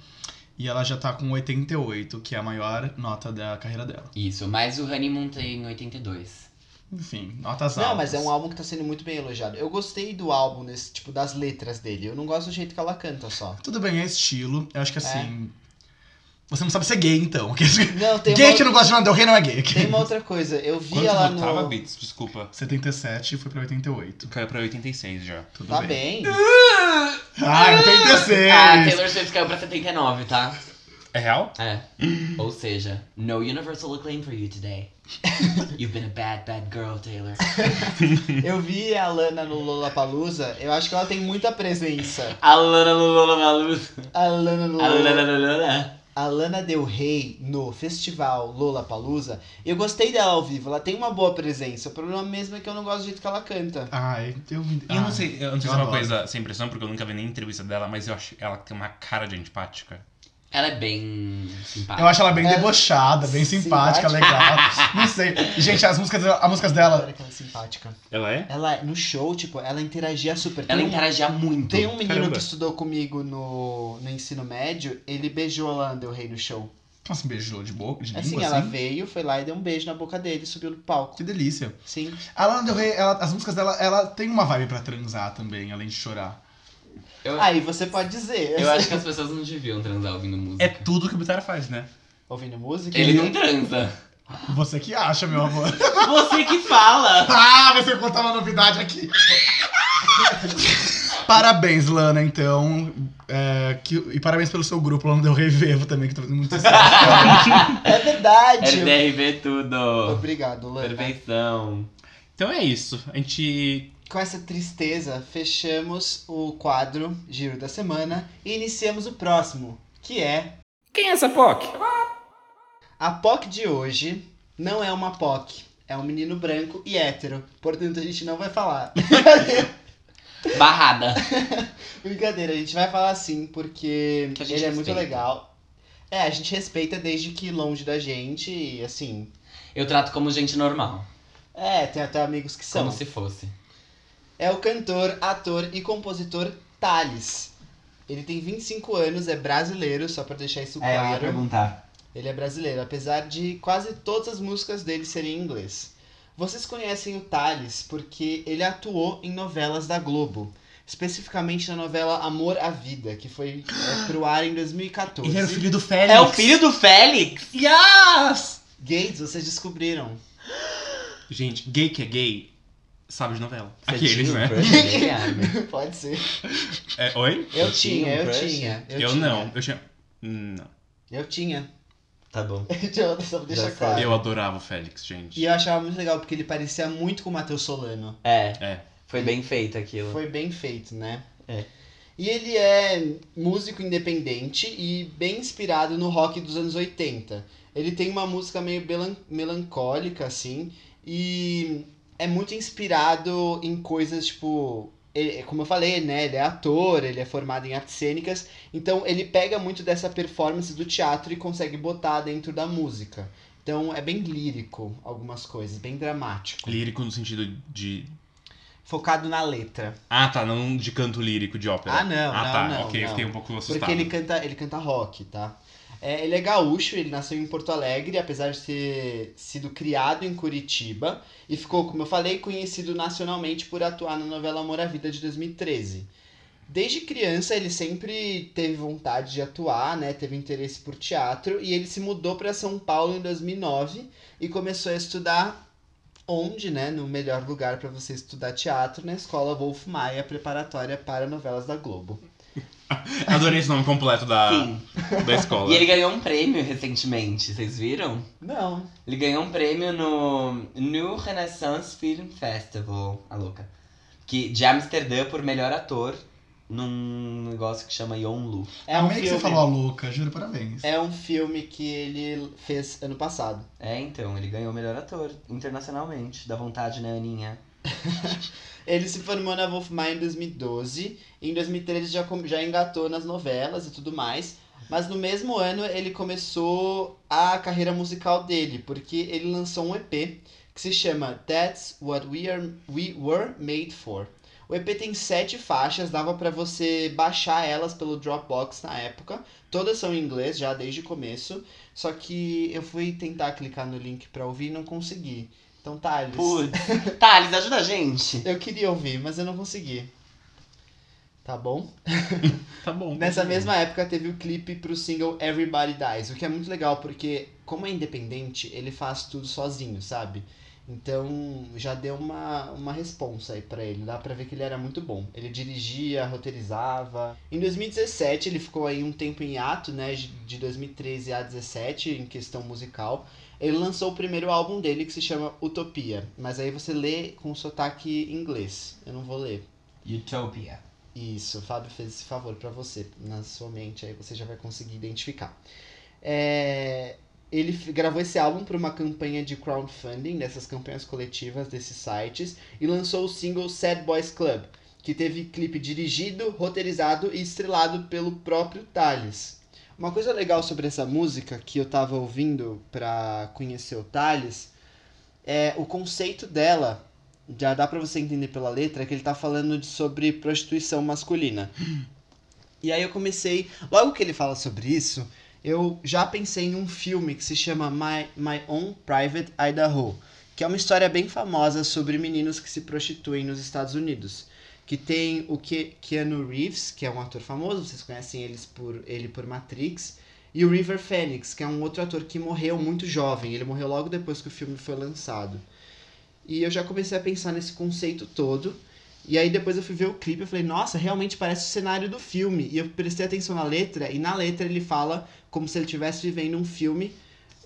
E ela já tá com 88, que é a maior nota da carreira dela. Isso, mas o Honeymoon tem 82. Enfim, notas Não, altas. mas é um álbum que tá sendo muito bem elogiado. Eu gostei do álbum, nesse, tipo, das letras dele. Eu não gosto do jeito que ela canta só. Tudo bem, é estilo. Eu acho que assim. Você não sabe ser gay, então. Não, tem gay uma, que não gosta de Lana Del Rey não é gay. tem uma outra coisa. Eu vi Quanto tava, no. Beats? Desculpa. 77 foi pra 88. Caiu pra 86 já. Tudo Tá bem. bem. Ah, 86! Ah, Taylor Swift caiu pra 79, tá? É real? É. Ou seja, no universal acclaim for you today. You've been a bad, bad girl, Taylor. Eu vi a Lana no Lollapalooza. Eu acho que ela tem muita presença. A Lana Lula Maluz. A Lana no A Lana Lula. A Lana Del Rey no festival Lollapalooza, eu gostei dela ao vivo, ela tem uma boa presença. O problema mesmo é que eu não gosto do jeito que ela canta. Ai, eu. E eu ah, não sei, eu não sei eu se é uma coisa sem impressão, porque eu nunca vi nem entrevista dela, mas eu acho ela tem uma cara de antipática. Ela é bem simpática. Eu acho ela bem É. debochada, bem simpática, Simpática. legal. Não sei. E, gente, as músicas, as músicas dela. Olha que ela é simpática. Ela é? Ela, no show, tipo, ela interagia super. Ela um- interagia muito. Tem um menino Caramba. que estudou comigo no, no ensino médio, ele beijou a Lana Del Rey no show. Assim, beijou de boca, de Assim, língua, ela assim? veio, foi lá e deu um beijo na boca dele, subiu no palco. Que delícia. Sim. A Lana Del Rey, ela- as músicas dela, ela tem uma vibe pra transar também, além de chorar. Eu, Aí você pode dizer. eu acho que as pessoas não deviam transar ouvindo música. É tudo que o Bitar faz, né? Ouvindo música? Ele não transa. Você que acha, meu amor. Você que fala. ah, você contar uma novidade aqui. Parabéns, Lana, então. É, que- e parabéns pelo seu grupo, Lana Del Rey Vevo também, que tá fazendo muito sucesso. É verdade! RDRV tudo. Obrigado, Lana. Perfeição. Então é isso. A gente. Com essa tristeza, fechamos o quadro Giro da Semana e iniciamos o próximo, que é Quem é essa POC? a POC de hoje não é uma POC, é um menino branco e hétero, portanto a gente não vai falar. Barrada. Brincadeira, a gente vai falar sim, porque ele é muito respeita. legal. É, a gente respeita desde que longe da gente e assim. Eu trato como gente normal. É, tem até amigos que são. Como se fosse. É o cantor, ator e compositor Thales. Ele tem 25 anos, é brasileiro, só pra deixar isso É, eu ia claro. perguntar. Ele é brasileiro, apesar de quase todas as músicas dele serem em inglês. Vocês conhecem o Thales porque ele atuou em novelas da Globo. Especificamente na novela Amor à Vida, que foi é, pro ar em 2014. Ele era o filho do Félix. É o filho do Félix? Yes! Gays, vocês descobriram. Gente, gay que é gay, sabe de novela. Você Aqueles, tinha um né? Pode ser. É, oi? Eu Você tinha um eu crush? tinha. Eu, Eu, tinha. não. Eu tinha. Não. Eu tinha. Tá bom. Só pra deixar claro. Eu adorava o Félix, gente. E eu achava muito legal porque ele parecia muito com o Matheus Solano. É, É. foi bem feito aquilo. Foi bem feito, né? É. E ele é músico independente e bem inspirado no rock dos anos 80. Ele tem uma música meio melan- melancólica, assim, e é muito inspirado em coisas tipo. ele- como eu falei, né? Ele é ator, ele é formado em artes cênicas, então ele pega muito dessa performance do teatro e consegue botar dentro da música. Então é bem lírico algumas coisas, bem dramático. Lírico no sentido de. Focado na letra. Ah, tá. Não de canto lírico de ópera. Ah, não, Ah, não, tá. não, ok, não. fiquei um pouco assustado. Porque ele canta, ele canta rock, tá? É, ele é gaúcho, ele nasceu em Porto Alegre, apesar de ter sido criado em Curitiba. E ficou, como eu falei, conhecido nacionalmente por atuar na novela Amor à Vida de 2013. Desde criança, ele sempre teve vontade de atuar, né? Teve interesse por teatro. E ele se mudou para São Paulo em 2009 e começou a estudar onde, né? No melhor lugar para você estudar teatro, na Escola Wolf Maia, preparatória para novelas da Globo. Adorei esse nome completo da, Sim. da escola. E ele ganhou um prêmio recentemente, vocês viram? Não, Ele ganhou um prêmio no New Renaissance Film Festival, a louca. Que, de Amsterdã por melhor ator num negócio que chama Yonlu. É um, Amei que filme, você falou a louca, juro, parabéns. é um filme que ele fez ano passado. É, então, ele ganhou o melhor ator internacionalmente. Dá vontade, né, Aninha? Ele se formou na Wolf Maia em 2012. E em 2013 já, já engatou nas novelas e tudo mais. Mas no mesmo ano ele começou a carreira musical dele, porque ele lançou um EP que se chama That's What We, Are, We Were Made For. O EP tem sete faixas, dava pra você baixar elas pelo Dropbox na época. Todas são em inglês já desde o começo. Só que eu fui tentar clicar no link pra ouvir e não consegui. Então, Thales. Putz. Thales, ajuda a gente. Eu queria ouvir, mas eu não consegui. Tá bom? Tá bom. Nessa mesma época teve o clipe pro single Everybody Dies, o que é muito legal porque, como é independente, ele faz tudo sozinho, sabe? Então já deu uma, uma responsa aí pra ele, dá pra ver que ele era muito bom. Ele dirigia, roteirizava. Em 2017 ele ficou aí um tempo em ato, né? De de 2013 a 2017 em questão musical. Ele lançou o primeiro álbum dele que se chama Utopia, mas aí você lê com sotaque inglês. Eu não vou ler. Utopia. Isso, o Fábio fez esse favor pra você, na sua mente, aí você já vai conseguir identificar. É, ele gravou esse álbum para uma campanha de crowdfunding, dessas campanhas coletivas desses sites, e lançou o single Sad Boys Club, que teve clipe dirigido, roteirizado e estrelado pelo próprio Thales. Uma coisa legal sobre essa música que eu tava ouvindo pra conhecer o Thales é o conceito dela já dá pra você entender pela letra que ele tá falando de- sobre prostituição masculina. E aí eu comecei, logo que ele fala sobre isso, eu já pensei em um filme que se chama My, My Own Private Idaho, que é uma história bem famosa sobre meninos que se prostituem nos Estados Unidos. Que tem o Ke Keanu Reeves, que é um ator famoso, vocês conhecem eles por, ele por Matrix, e o River Phoenix, que é um outro ator que morreu muito jovem, ele morreu logo depois que o filme foi lançado. E eu já comecei a pensar nesse conceito todo. E aí depois eu fui ver o clipe e falei, nossa, realmente parece o cenário do filme. E eu prestei atenção na letra, e na letra ele fala como se ele estivesse vivendo um filme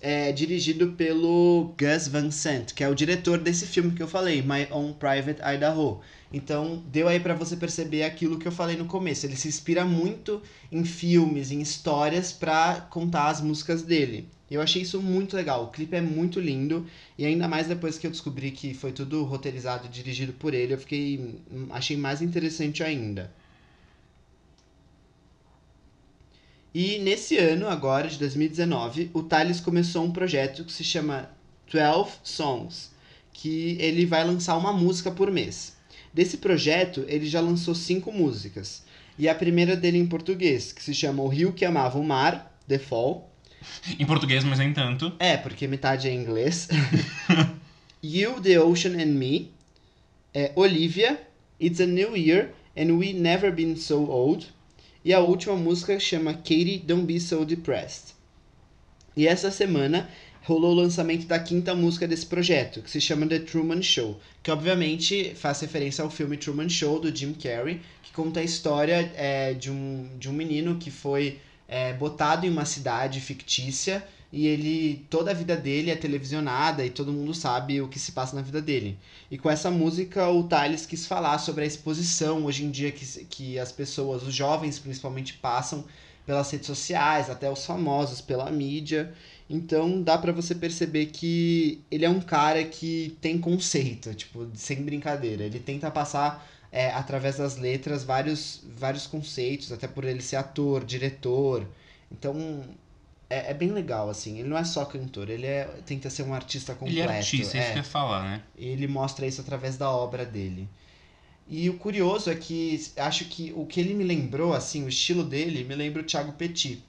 é, dirigido pelo Gus Van Sant, que é o diretor desse filme que eu falei, My Own Private Idaho. Então, deu aí pra você perceber aquilo que eu falei no começo. Ele se inspira muito em filmes, em histórias pra contar as músicas dele. Eu achei isso muito legal. O clipe é muito lindo e ainda mais depois que eu descobri que foi tudo roteirizado e dirigido por ele, eu fiquei achei mais interessante ainda. E nesse ano, agora de 2019, o Thales começou um projeto que se chama 12 Songs, que ele vai lançar uma música por mês. Desse projeto, ele já lançou cinco músicas. E a primeira dele em português, que se chama O Rio que Amava o Mar, The Fall. Em português, mas nem tanto. É, porque metade é em inglês. you, The Ocean and Me. É, Olivia, It's a New Year and We Never Been So Old. E a última música chama Katie, Don't Be So Depressed. E essa semana rolou o lançamento da quinta música desse projeto, que se chama The Truman Show, que obviamente faz referência ao filme Truman Show, do Jim Carrey, que conta a história é, de, um, de um menino que foi é, botado em uma cidade fictícia e ele toda a vida dele é televisionada e todo mundo sabe o que se passa na vida dele. E com essa música o Thales quis falar sobre a exposição hoje em dia que, que as pessoas, os jovens principalmente, passam pelas redes sociais, até os famosos pela mídia. Então dá para você perceber que ele é um cara que tem conceito, tipo, sem brincadeira. Ele tenta passar é, através das letras vários, vários conceitos, até por ele ser ator, diretor. Então é, é bem legal, assim. Ele não é só cantor, ele é, tenta ser um artista completo. Ele é artista, é isso que eu ia falar, né? Ele mostra isso através da obra dele. E o curioso é que acho que o que ele me lembrou, assim, o estilo dele, me lembra o Thiago Petit.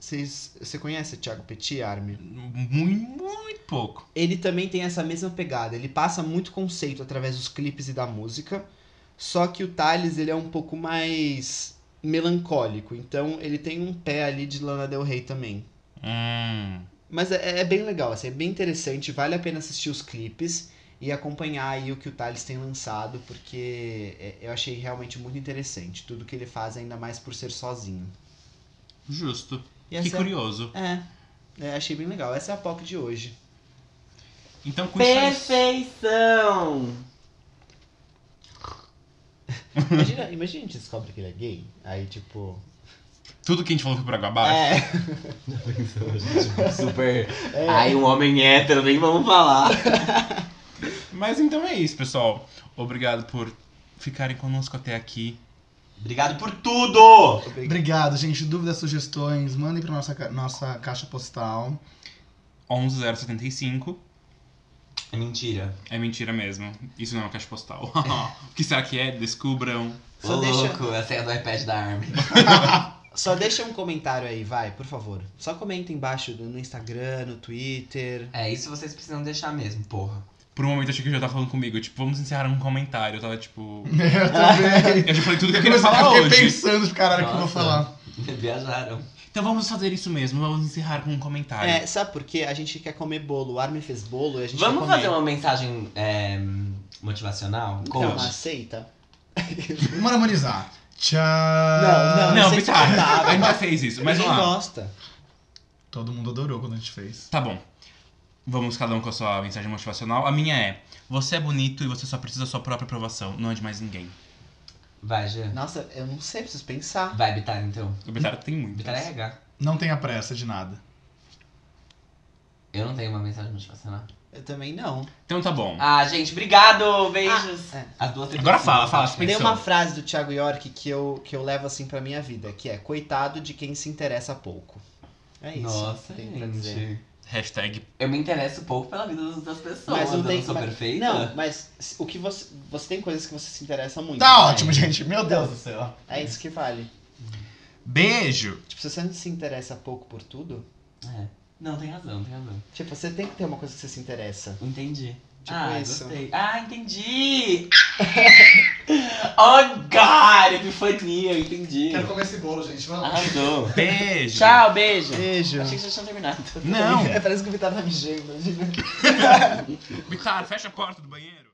Você conhece o Thiago Petit, Armin? Muito, muito pouco. Ele também tem essa mesma pegada. Ele passa muito conceito através dos clipes e da música. Só que o Thales, ele é um pouco mais melancólico. Então, ele tem um pé ali de Lana Del Rey também. Hum. Mas é, é bem legal, assim, é bem interessante. Vale a pena assistir os clipes e acompanhar aí o que o Thales tem lançado, porque é, eu achei realmente muito interessante. Tudo que ele faz, ainda mais por ser sozinho. Justo. E que essa curioso. É, é, achei bem legal. Essa é a POC de hoje. Então, com isso. Perfeição! Imagina, imagina a gente descobre que ele é gay. Aí, tipo. Tudo que a gente falou foi por água abaixo. É. Super. Ai, um homem hétero, nem vamos falar. Mas então é isso, pessoal. Obrigado por ficarem conosco até aqui. Obrigado por tudo! Obrigado, gente. Dúvidas, sugestões, mandem pra nossa, nossa caixa postal. 11075. É mentira. É mentira mesmo. Isso não é uma caixa postal. o que será que é? Descubram. Só Ô, deixa- louco, a senha do iPad da Armin. Só deixa um comentário aí, vai, por favor. Só comenta embaixo do- no Instagram, no Twitter. É, isso vocês precisam deixar mesmo, porra. Por um momento eu achei que eu já tava falando comigo. Tipo, vamos encerrar um comentário. Eu tava tipo. Eu também. Eu já falei tudo que eu Eu queria falar fiquei hoje. pensando, caralho, que eu vou falar. Viajaram. Então vamos fazer isso mesmo. Vamos encerrar com um comentário. É, sabe por quê? A gente quer comer bolo. O Armin fez bolo e a gente Vamos quer comer. fazer uma mensagem é, motivacional? Então, Coach? aceita? Vamos harmonizar. Tchau. Não, Não, isso é Vitar, insuportável. a gente já fez isso. Mas vamos lá. gosta. Todo mundo adorou quando a gente fez. Tá bom. Vamos cada um com a sua mensagem motivacional. A minha é: Você é bonito e você só precisa da sua própria aprovação, não é de mais ninguém. Vai, Jean. Nossa, eu não sei, preciso pensar. Vai, Bitar, então. O Betara tem muito. Bitar é RH. Não tenha pressa de nada. Eu não tenho uma mensagem motivacional. Eu também não. Então tá bom. Ah, gente, obrigado! Beijos! Ah, é. As duas Agora fala, fala, Tem Tem Pensou. uma frase do Thiago York que eu, que eu levo assim pra minha vida, que é coitado de quem se interessa pouco. É isso. Nossa, tem pra dizer. Hashtag. Eu me interesso pouco pela vida das- pessoas. Mas não eu tem não sou mas- perfeita. Não, mas o que você. Você tem coisas que você se interessa muito. Tá né? ótimo, gente. Meu Deus do céu. É isso que vale. Beijo! Tipo, se você não se interessa pouco por tudo, É. Não, tem razão, tem razão. tipo, você tem que ter uma coisa que você se interessa. Entendi. Tipo ah, isso. gostei. Ah, entendi! oh, God! Epifania, entendi. Quero comer esse bolo, gente. Vamos. Arrasou. Beijo! Tchau, beijo. Beijo. Achei que vocês tinham terminado. Não! É, parece que o Vitor tá mijando. Vitar, fecha a porta do banheiro.